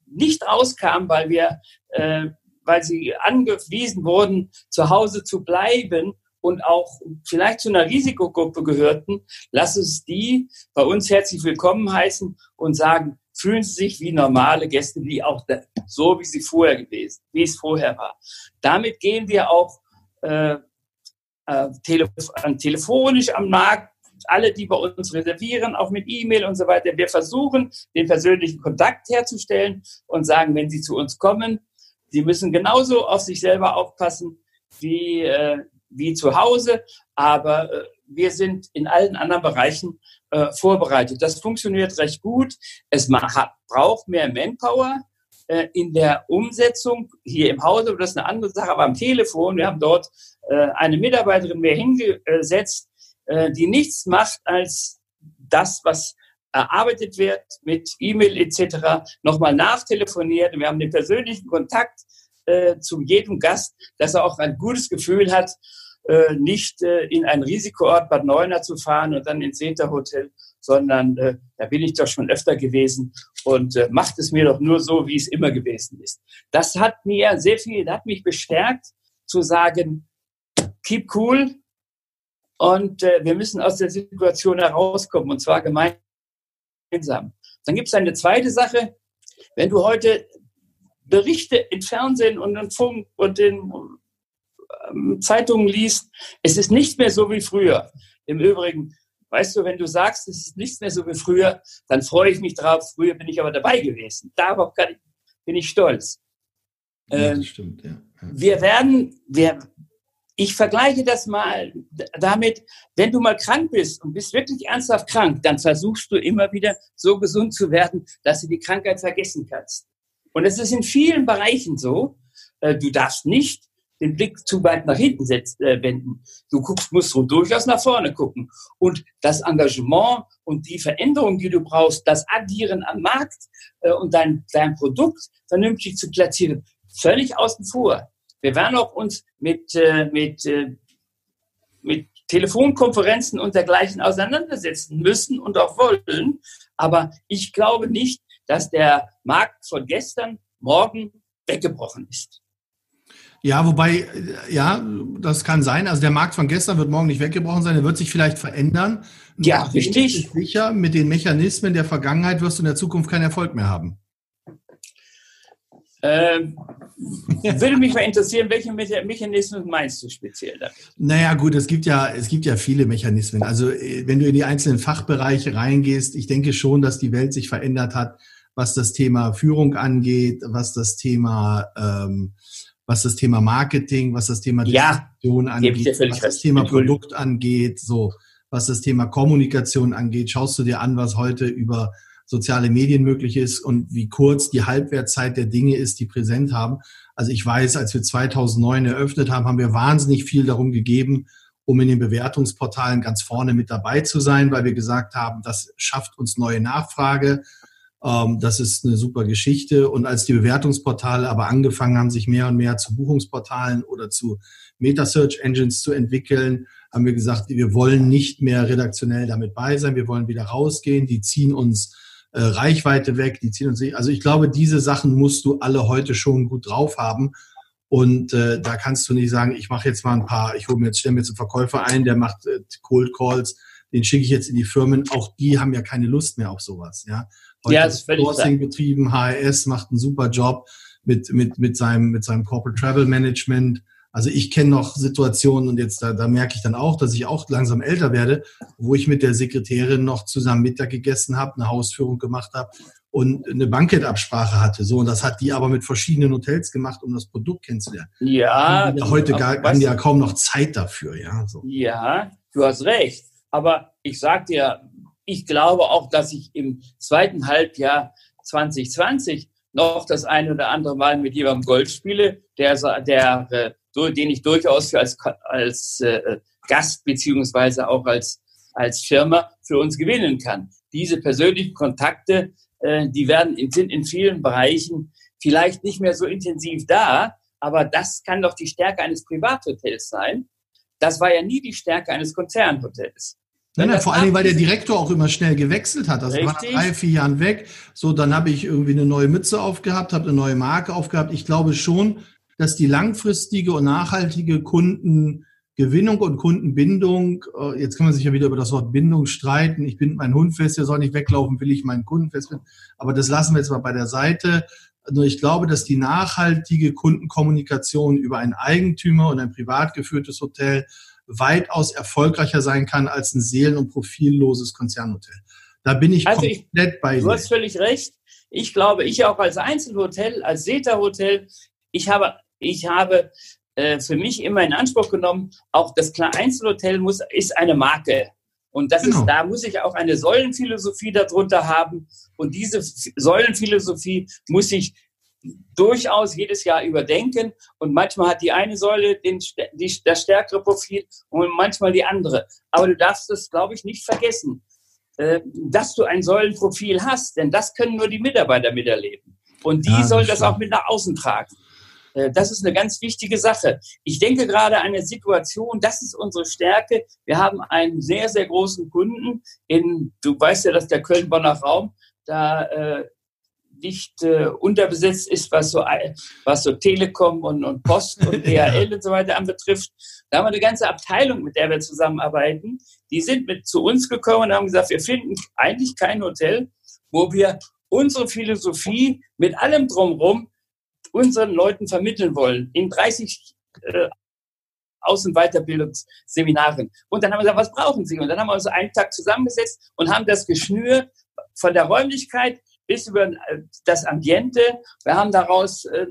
nicht rauskamen, weil wir, äh, weil sie angewiesen wurden, zu Hause zu bleiben, und auch vielleicht zu einer Risikogruppe gehörten, lass uns die bei uns herzlich willkommen heißen und sagen, fühlen Sie sich wie normale Gäste, wie auch so, wie sie vorher gewesen, wie es vorher war. Damit gehen wir auch äh, äh, telef telefonisch am Markt, alle, die bei uns reservieren, auch mit E-Mail und so weiter. Wir versuchen, den persönlichen Kontakt herzustellen und sagen, wenn Sie zu uns kommen, Sie müssen genauso auf sich selber aufpassen wie äh, wie zu Hause, aber äh, wir sind in allen anderen Bereichen äh, vorbereitet. Das funktioniert recht gut. Es hat, braucht mehr Manpower äh, in der Umsetzung hier im Hause. Das ist eine andere Sache, aber am Telefon, wir haben dort äh, eine Mitarbeiterin mehr hingesetzt, äh, die nichts macht als das, was erarbeitet wird mit E-Mail etc. nochmal nachtelefoniert. Wir haben den persönlichen Kontakt äh, zu jedem Gast, dass er auch ein gutes Gefühl hat, äh, nicht äh, in einen Risikoort Bad Neuenahr zu fahren und dann ins Seta Hotel, sondern äh, da bin ich doch schon öfter gewesen und äh, macht es mir doch nur so, wie es immer gewesen ist. Das hat mir sehr viel, hat mich bestärkt zu sagen, keep cool und äh, wir müssen aus der Situation herauskommen und zwar gemeinsam. Dann gibt es eine zweite Sache. Wenn du heute Berichte im Fernsehen und im Funk und in Zeitungen liest, es ist nicht mehr so wie früher. Im Übrigen, weißt du, wenn du sagst, es ist nichts mehr so wie früher, dann freue ich mich drauf. Früher bin ich aber dabei gewesen. Darauf ich, bin ich stolz. Ja, das ähm, stimmt, ja. ja. Wir werden, wir, ich vergleiche das mal damit, wenn du mal krank bist und bist wirklich ernsthaft krank, dann versuchst du immer wieder so gesund zu werden, dass du die Krankheit vergessen kannst. Und es ist in vielen Bereichen so. Äh, du darfst nicht den Blick zu weit nach hinten setzt, äh, wenden. Du guckst, musst du durchaus nach vorne gucken. Und das Engagement und die Veränderung, die du brauchst, das Agieren am Markt äh, und dein, dein Produkt vernünftig zu platzieren, völlig außen vor. Wir werden auch uns mit, äh, mit, äh, mit Telefonkonferenzen und dergleichen auseinandersetzen müssen und auch wollen. Aber ich glaube nicht, dass der Markt von gestern morgen weggebrochen ist. Ja, wobei, äh, ja, das kann sein. Also der Markt von gestern wird morgen nicht weggebrochen sein, er wird sich vielleicht verändern. Ja, richtig. Sicher, mit den Mechanismen der Vergangenheit wirst du in der Zukunft keinen Erfolg mehr haben. Ähm, würde mich mal interessieren, welche Mechanismen meinst du speziell da? Naja, gut, es gibt ja, es gibt ja viele Mechanismen. Also, äh, wenn du in die einzelnen Fachbereiche reingehst, ich denke schon, dass die Welt sich verändert hat, was das Thema Führung angeht, was das Thema, ähm, was das Thema Marketing, was das Thema Distribution ja, angeht, was das Thema Produkt angeht, so. was das Thema Kommunikation angeht. Schaust du dir an, was heute über soziale Medien möglich ist und wie kurz die Halbwertzeit der Dinge ist, die präsent haben. Also ich weiß, als wir 2009 eröffnet haben, haben wir wahnsinnig viel darum gegeben, um in den Bewertungsportalen ganz vorne mit dabei zu sein, weil wir gesagt haben, das schafft uns neue Nachfrage. Ähm, das ist eine super Geschichte. Und als die Bewertungsportale aber angefangen haben, sich mehr und mehr zu Buchungsportalen oder zu Meta-Search Engines zu entwickeln, haben wir gesagt, wir wollen nicht mehr redaktionell damit bei sein. Wir wollen wieder rausgehen. Die ziehen uns äh, Reichweite weg, die ziehen uns nicht. Also ich glaube, diese Sachen musst du alle heute schon gut drauf haben. Und äh, da kannst du nicht sagen, ich mache jetzt mal ein paar, ich hole mir jetzt, stelle mir jetzt einen Verkäufer ein, der macht äh, Cold Calls, den schicke ich jetzt in die Firmen. Auch die haben ja keine Lust mehr auf sowas. Ja, heute ja, ist Sourcing betrieben, HRS macht einen super Job mit mit mit seinem mit seinem Corporate Travel Management. Also ich kenne noch Situationen und jetzt da, da merke ich dann auch, dass ich auch langsam älter werde, wo ich mit der Sekretärin noch zusammen Mittag gegessen habe, eine Hausführung gemacht habe und eine Bankettabsprache hatte. So und das hat die aber mit verschiedenen Hotels gemacht, um das Produkt kennenzulernen. Ja. ja heute gar, haben die ja kaum noch Zeit dafür, ja. So. Ja, du hast recht. Aber ich sag dir, ich glaube auch, dass ich im zweiten Halbjahr 2020 noch das eine oder andere Mal mit jemandem Golf spiele, der, der äh, den ich durchaus als, als äh, Gast beziehungsweise auch als, als Firma für uns gewinnen kann. Diese persönlichen Kontakte, äh, die werden in, sind in vielen Bereichen vielleicht nicht mehr so intensiv da, aber das kann doch die Stärke eines Privathotels sein. Das war ja nie die Stärke eines Konzernhotels. Nein, nein, vor allem, weil der Direktor auch immer schnell gewechselt hat. Also war nach drei, vier Jahren weg. So, dann habe ich irgendwie eine neue Mütze aufgehabt, habe eine neue Marke aufgehabt. Ich glaube schon, dass die langfristige und nachhaltige Kundengewinnung und Kundenbindung, äh, jetzt kann man sich ja wieder über das Wort Bindung streiten. Ich bin mein Hund fest, der soll nicht weglaufen, will ich meinen Kunden fest. Aber das lassen wir jetzt mal bei der Seite. Nur ich glaube, dass die nachhaltige Kundenkommunikation über einen Eigentümer und ein privat geführtes Hotel weitaus erfolgreicher sein kann als ein seelen- und profilloses Konzernhotel. Da bin ich also komplett ich, bei dir. Du hast völlig recht. Ich glaube, ich auch als Einzelhotel, als SETA-Hotel, ich habe ich habe äh, für mich immer in Anspruch genommen, auch das Einzelhotel muss, ist eine Marke. Und das genau. ist, da muss ich auch eine Säulenphilosophie darunter haben. Und diese Säulenphilosophie muss ich durchaus jedes Jahr überdenken. Und manchmal hat die eine Säule den, die, das stärkere Profil und manchmal die andere. Aber du darfst das, glaube ich, nicht vergessen, äh, dass du ein Säulenprofil hast. Denn das können nur die Mitarbeiter miterleben. Und die ja, sollen das auch mit nach außen tragen. Äh, das ist eine ganz wichtige Sache. Ich denke gerade an eine Situation, das ist unsere Stärke. Wir haben einen sehr, sehr großen Kunden in, du weißt ja, dass der Köln-Bonner Raum da äh, nicht äh, unterbesetzt ist, was so, was so Telekom und, und Post und DHL und so weiter anbetrifft. Da haben wir eine ganze Abteilung, mit der wir zusammenarbeiten. Die sind mit zu uns gekommen und haben gesagt, wir finden eigentlich kein Hotel, wo wir unsere Philosophie mit allem drumherum unseren Leuten vermitteln wollen, in 30 äh, und Weiterbildungsseminaren. Und dann haben wir gesagt, was brauchen Sie? Und dann haben wir uns einen Tag zusammengesetzt und haben das geschnürt von der Räumlichkeit bis über äh, das Ambiente. Wir haben daraus äh,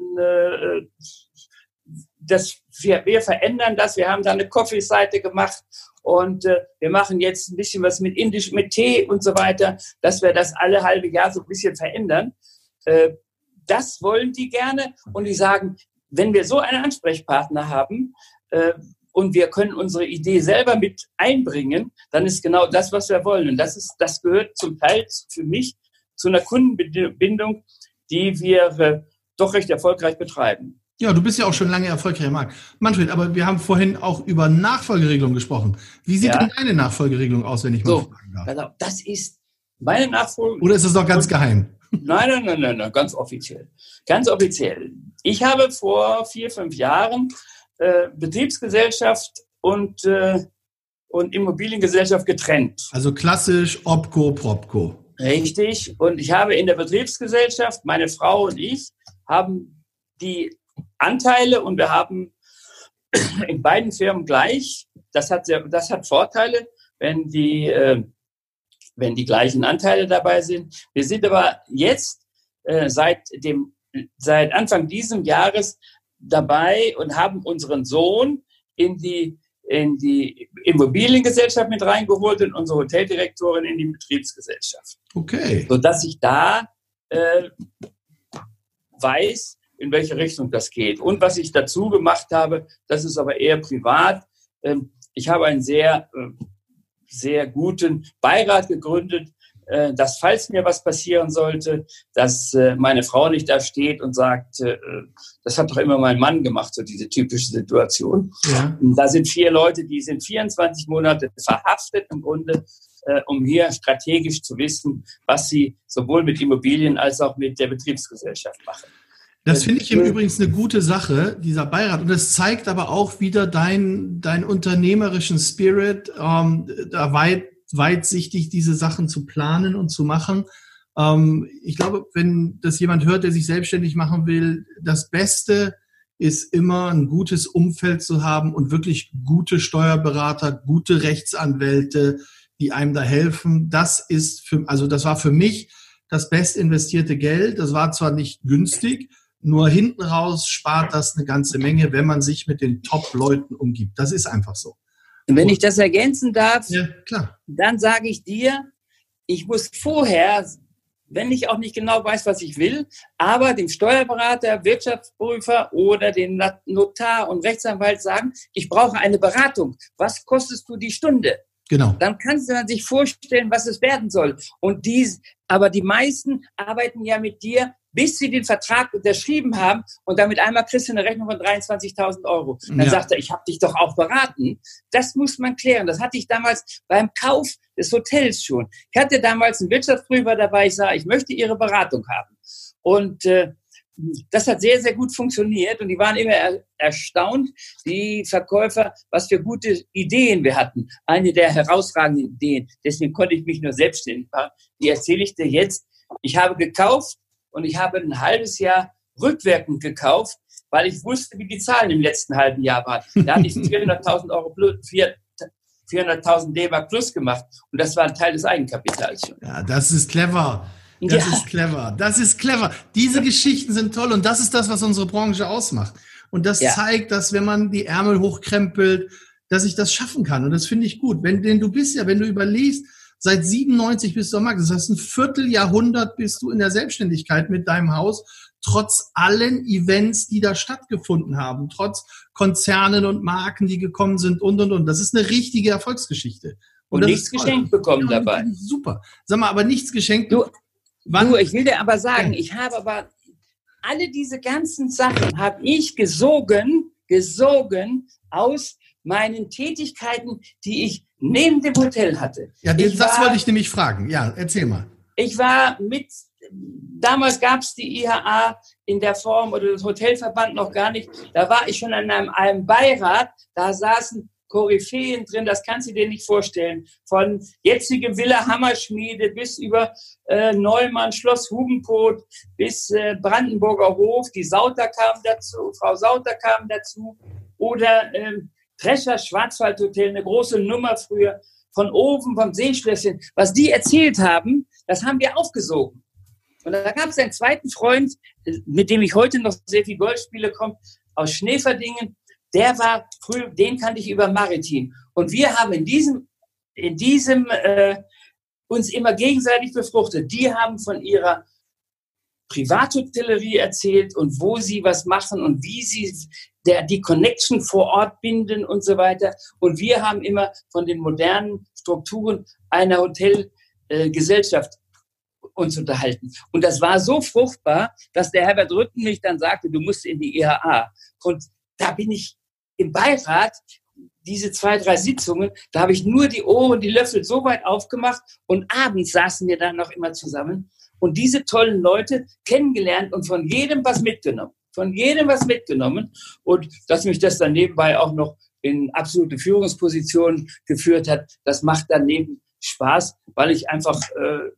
das, wir, wir verändern das. Wir haben da eine Coffee-Seite gemacht und äh, wir machen jetzt ein bisschen was mit Indisch, mit Tee und so weiter, dass wir das alle halbe Jahr so ein bisschen verändern. Äh, das wollen die gerne und die sagen, wenn wir so einen Ansprechpartner haben äh, und wir können unsere Idee selber mit einbringen, dann ist genau das, was wir wollen. Und das ist, das gehört zum Teil für mich zu einer Kundenbindung, die wir äh, doch recht erfolgreich betreiben. Ja, du bist ja auch schon lange erfolgreich im Markt. Manfred, aber wir haben vorhin auch über Nachfolgeregelung gesprochen. Wie sieht ja. denn deine Nachfolgeregelung aus, wenn ich mal so, fragen darf? Das ist meine Nachfolge. Oder ist es doch ganz geheim? Nein, nein, nein, nein, nein, ganz offiziell. Ganz offiziell. Ich habe vor vier, fünf Jahren äh, Betriebsgesellschaft und, äh, und Immobiliengesellschaft getrennt. Also klassisch Opco, Propco. Richtig. Und ich habe in der Betriebsgesellschaft, meine Frau und ich, haben die Anteile und wir haben in beiden Firmen gleich. Das hat, sehr, das hat Vorteile, wenn die äh, wenn die gleichen Anteile dabei sind. Wir sind aber jetzt äh, seit dem seit Anfang dieses Jahres dabei und haben unseren Sohn in die in die Immobiliengesellschaft mit reingeholt und unsere Hoteldirektorin in die Betriebsgesellschaft. Okay. Sodass ich da äh, weiß, in welche Richtung das geht. Und was ich dazu gemacht habe, das ist aber eher privat. Ähm, ich habe einen sehr, äh, sehr guten Beirat gegründet, dass falls mir was passieren sollte, dass äh, meine Frau nicht da steht und sagt, äh, das hat doch immer mein Mann gemacht, so diese typische Situation. Ja. Da sind vier Leute, die sind 24 Monate verhaftet im Grunde, um hier strategisch zu wissen, was sie sowohl mit Immobilien als auch mit der Betriebsgesellschaft machen. Das finde ich im Übrigen eine gute Sache, dieser Beirat. Und das zeigt aber auch wieder deinen dein unternehmerischen Spirit, ähm, da weit weitsichtig diese Sachen zu planen und zu machen. Ähm, ich glaube, wenn das jemand hört, der sich selbstständig machen will, das Beste ist immer ein gutes Umfeld zu haben und wirklich gute Steuerberater, gute Rechtsanwälte, die einem da helfen. Das ist für, also das war für mich das best investierte Geld. Das war zwar nicht günstig, nur hinten raus spart das eine ganze Menge, wenn man sich mit den Top-Leuten umgibt. Das ist einfach so. Und wenn ich das ergänzen darf, ja, dann sage ich dir, ich muss vorher, wenn ich auch nicht genau weiß, was ich will, aber dem Steuerberater, Wirtschaftsprüfer oder dem Notar und Rechtsanwalt sagen, ich brauche eine Beratung. Was kostest du die Stunde? Genau. Dann kannst du man sich vorstellen, was es werden soll. Und dies, aber die meisten arbeiten ja mit dir bis sie den Vertrag unterschrieben haben und damit einmal kriegst du eine Rechnung von 23.000 Euro. Dann ja. sagt er, ich habe dich doch auch beraten. Das muss man klären. Das hatte ich damals beim Kauf des Hotels schon. Ich hatte damals einen Wirtschaftsprüfer dabei, ich sage, ich möchte Ihre Beratung haben. Und äh, das hat sehr, sehr gut funktioniert und die waren immer er erstaunt, die Verkäufer, was für gute Ideen wir hatten. Eine der herausragenden Ideen, deswegen konnte ich mich nur selbstständig machen, die erzähle ich dir jetzt. Ich habe gekauft und ich habe ein halbes Jahr rückwirkend gekauft, weil ich wusste, wie die Zahlen im letzten halben Jahr waren. Da hatte ich 400.000 Euro plus, 400.000 D-Mark plus gemacht und das war ein Teil des Eigenkapitals schon. Ja, das ist clever. Das ja. ist clever. Das ist clever. Diese Geschichten sind toll und das ist das, was unsere Branche ausmacht. Und das ja. zeigt, dass wenn man die Ärmel hochkrempelt, dass ich das schaffen kann. Und das finde ich gut. Wenn, denn du bist ja, wenn du überlegst, Seit 97 bist du am Markt. Das heißt, ein Vierteljahrhundert bist du in der Selbstständigkeit mit deinem Haus, trotz allen Events, die da stattgefunden haben, trotz Konzernen und Marken, die gekommen sind und, und, und. Das ist eine richtige Erfolgsgeschichte. Und, und nichts geschenkt bekommen ja, dabei. Super. Sag mal, aber nichts geschenkt. Du, du ich will dir aber sagen, ich habe aber alle diese ganzen Sachen habe ich gesogen, gesogen aus meinen Tätigkeiten, die ich neben dem Hotel hatte. Ja, das war, wollte ich nämlich fragen. Ja, erzähl mal. Ich war mit, damals gab es die IHA in der Form oder das Hotelverband noch gar nicht. Da war ich schon an einem, einem Beirat, da saßen Koryphäen drin, das kannst du dir nicht vorstellen. Von jetzige Villa Hammerschmiede bis über äh, Neumann, Schloss Hubenpot bis äh, Brandenburger Hof. Die Sauter kam dazu, Frau Sauter kam dazu. Oder ähm, Drescher Schwarzwaldhotel, eine große Nummer früher, von oben vom Seeschlösschen. Was die erzählt haben, das haben wir aufgesogen. Und da gab es einen zweiten Freund, mit dem ich heute noch sehr viel Golf spiele, kommt aus Schneeverdingen. Der war früher, den kannte ich über Maritim. Und wir haben in diesem, in diesem äh, uns immer gegenseitig befruchtet. Die haben von ihrer Privathotellerie erzählt und wo sie was machen und wie sie der, die Connection vor Ort binden und so weiter. Und wir haben immer von den modernen Strukturen einer Hotelgesellschaft äh, uns unterhalten. Und das war so fruchtbar, dass der Herbert Rütten mich dann sagte, du musst in die IHA. Und da bin ich im Beirat, diese zwei, drei Sitzungen, da habe ich nur die Ohren, die Löffel so weit aufgemacht und abends saßen wir dann noch immer zusammen und diese tollen Leute kennengelernt und von jedem was mitgenommen. Von jedem was mitgenommen. Und dass mich das dann nebenbei auch noch in absolute Führungspositionen geführt hat, das macht daneben Spaß, weil ich einfach äh,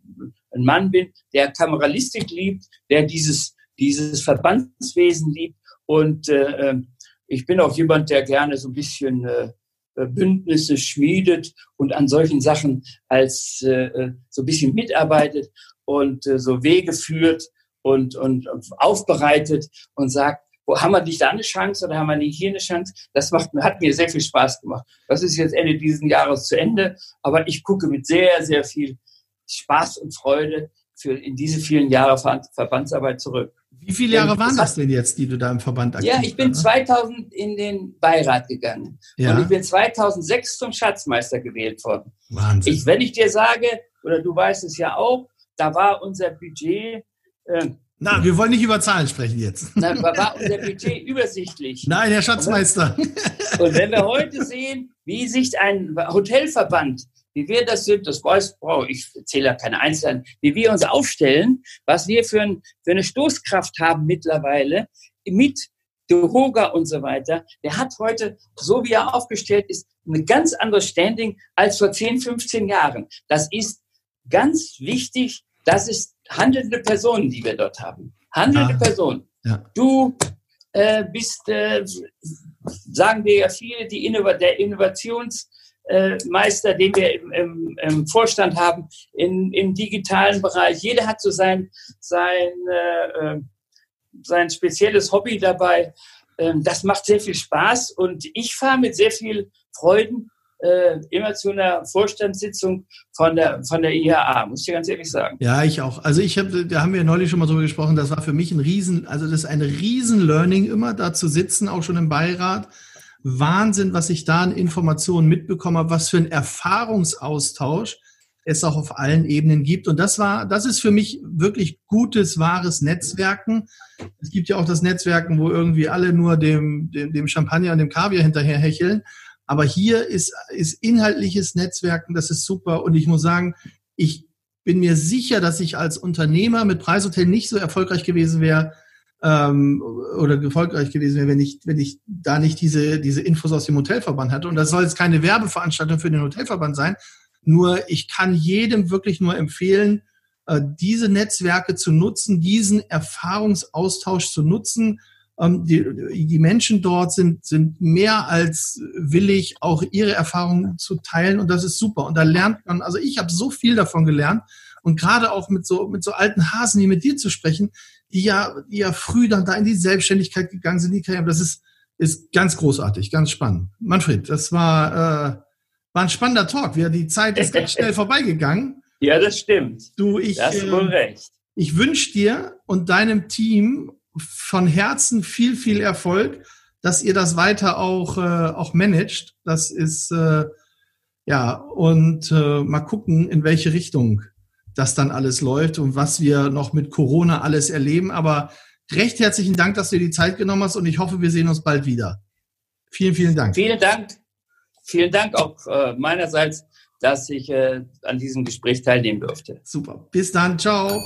ein Mann bin, der Kameralistik liebt, der dieses, dieses Verbandswesen liebt. Und äh, äh ich bin auch jemand, der gerne so ein bisschen äh, Bündnisse schmiedet und an solchen Sachen als äh, äh so ein bisschen mitarbeitet und äh, so Wege führt und, und aufbereitet und sagt, haben wir nicht da eine Chance oder haben wir nicht hier eine Chance? Das macht, hat mir sehr viel Spaß gemacht. Das ist jetzt Ende dieses Jahres zu Ende, aber ich gucke mit sehr, sehr viel Spaß und Freude für in diese vielen Jahre Verbandsarbeit zurück. Wie viele Jahre waren das denn jetzt, die du da im Verband aktiv Ja, ich bin 2000 in den Beirat gegangen. Ja. Und ich bin 2006 zum Schatzmeister gewählt worden. Wahnsinn. Ich, wenn ich dir sage, oder du weißt es ja auch, da war unser Budget. Äh, na, wir wollen nicht über Zahlen sprechen jetzt. Na, war unser Budget übersichtlich. Nein, Herr Schatzmeister. Und wenn wir heute sehen, wie sich ein Hotelverband wie wir das sind, das weiß, oh, ich zähle ja keine Einzelnen, wie wir uns aufstellen, was wir für, ein, für eine Stoßkraft haben mittlerweile mit Dehoga und so weiter, der hat heute, so wie er aufgestellt ist, ein ganz anderes Standing als vor 10, 15 Jahren. Das ist ganz wichtig. Das ist handelnde Personen, die wir dort haben. Handelnde ja. Personen. Ja. Du äh, bist, äh, sagen wir ja viele, die Innov der Innovations- äh, den wir im, im, im Vorstand haben, in, im digitalen Bereich. Jeder hat so sein, sein, äh, äh, sein spezielles Hobby dabei. Ähm, das macht sehr viel Spaß und ich fahre mit sehr viel Freuden äh, immer zu einer Vorstandssitzung von der, von der IHA, muss ich ganz ehrlich sagen. Ja, ich auch. Also ich habe, da haben wir neulich schon mal drüber gesprochen, das war für mich ein Riesen, also das ist ein Riesen-Learning immer, da zu sitzen, auch schon im Beirat Wahnsinn, was ich da an Informationen mitbekommen habe, was für ein Erfahrungsaustausch es auch auf allen Ebenen gibt. Und das war, das ist für mich wirklich gutes, wahres Netzwerken. Es gibt ja auch das Netzwerken, wo irgendwie alle nur dem, dem, dem Champagner und dem Kaviar hinterher hecheln. Aber hier ist, ist inhaltliches Netzwerken, das ist super. Und ich muss sagen, ich bin mir sicher, dass ich als Unternehmer mit Preishotel nicht so erfolgreich gewesen wäre, ähm, oder erfolgreich gewesen wäre, wenn ich, wenn ich da nicht diese, diese Infos aus dem Hotelverband hatte. Und das soll jetzt keine Werbeveranstaltung für den Hotelverband sein. Nur ich kann jedem wirklich nur empfehlen, äh, diese Netzwerke zu nutzen, diesen Erfahrungsaustausch zu nutzen. Ähm, die, die Menschen dort sind, sind mehr als willig, auch ihre Erfahrungen zu teilen. Und das ist super. Und da lernt man, also ich habe so viel davon gelernt. Und gerade auch mit so, mit so alten Hasen, wie mit dir zu sprechen, die ja, die ja früh dann da in die Selbstständigkeit gegangen sind, die Karriere. Das ist, ist ganz großartig, ganz spannend. Manfred, das war, äh, war ein spannender Talk. Wir, die Zeit ist ganz schnell vorbeigegangen. Ja, das stimmt. Du, ich, das ist wohl äh, recht. Ich wünsche dir und deinem Team von Herzen viel, viel Erfolg, dass ihr das weiter auch, äh, auch managt. Das ist, äh, ja, und äh, mal gucken, in welche Richtung das dann alles läuft und was wir noch mit Corona alles erleben. Aber recht herzlichen Dank, dass du dir die Zeit genommen hast und ich hoffe, wir sehen uns bald wieder. Vielen, vielen Dank. Vielen Dank. Vielen Dank auch äh, meinerseits, dass ich äh, an diesem Gespräch teilnehmen durfte. Super. Bis dann. Ciao.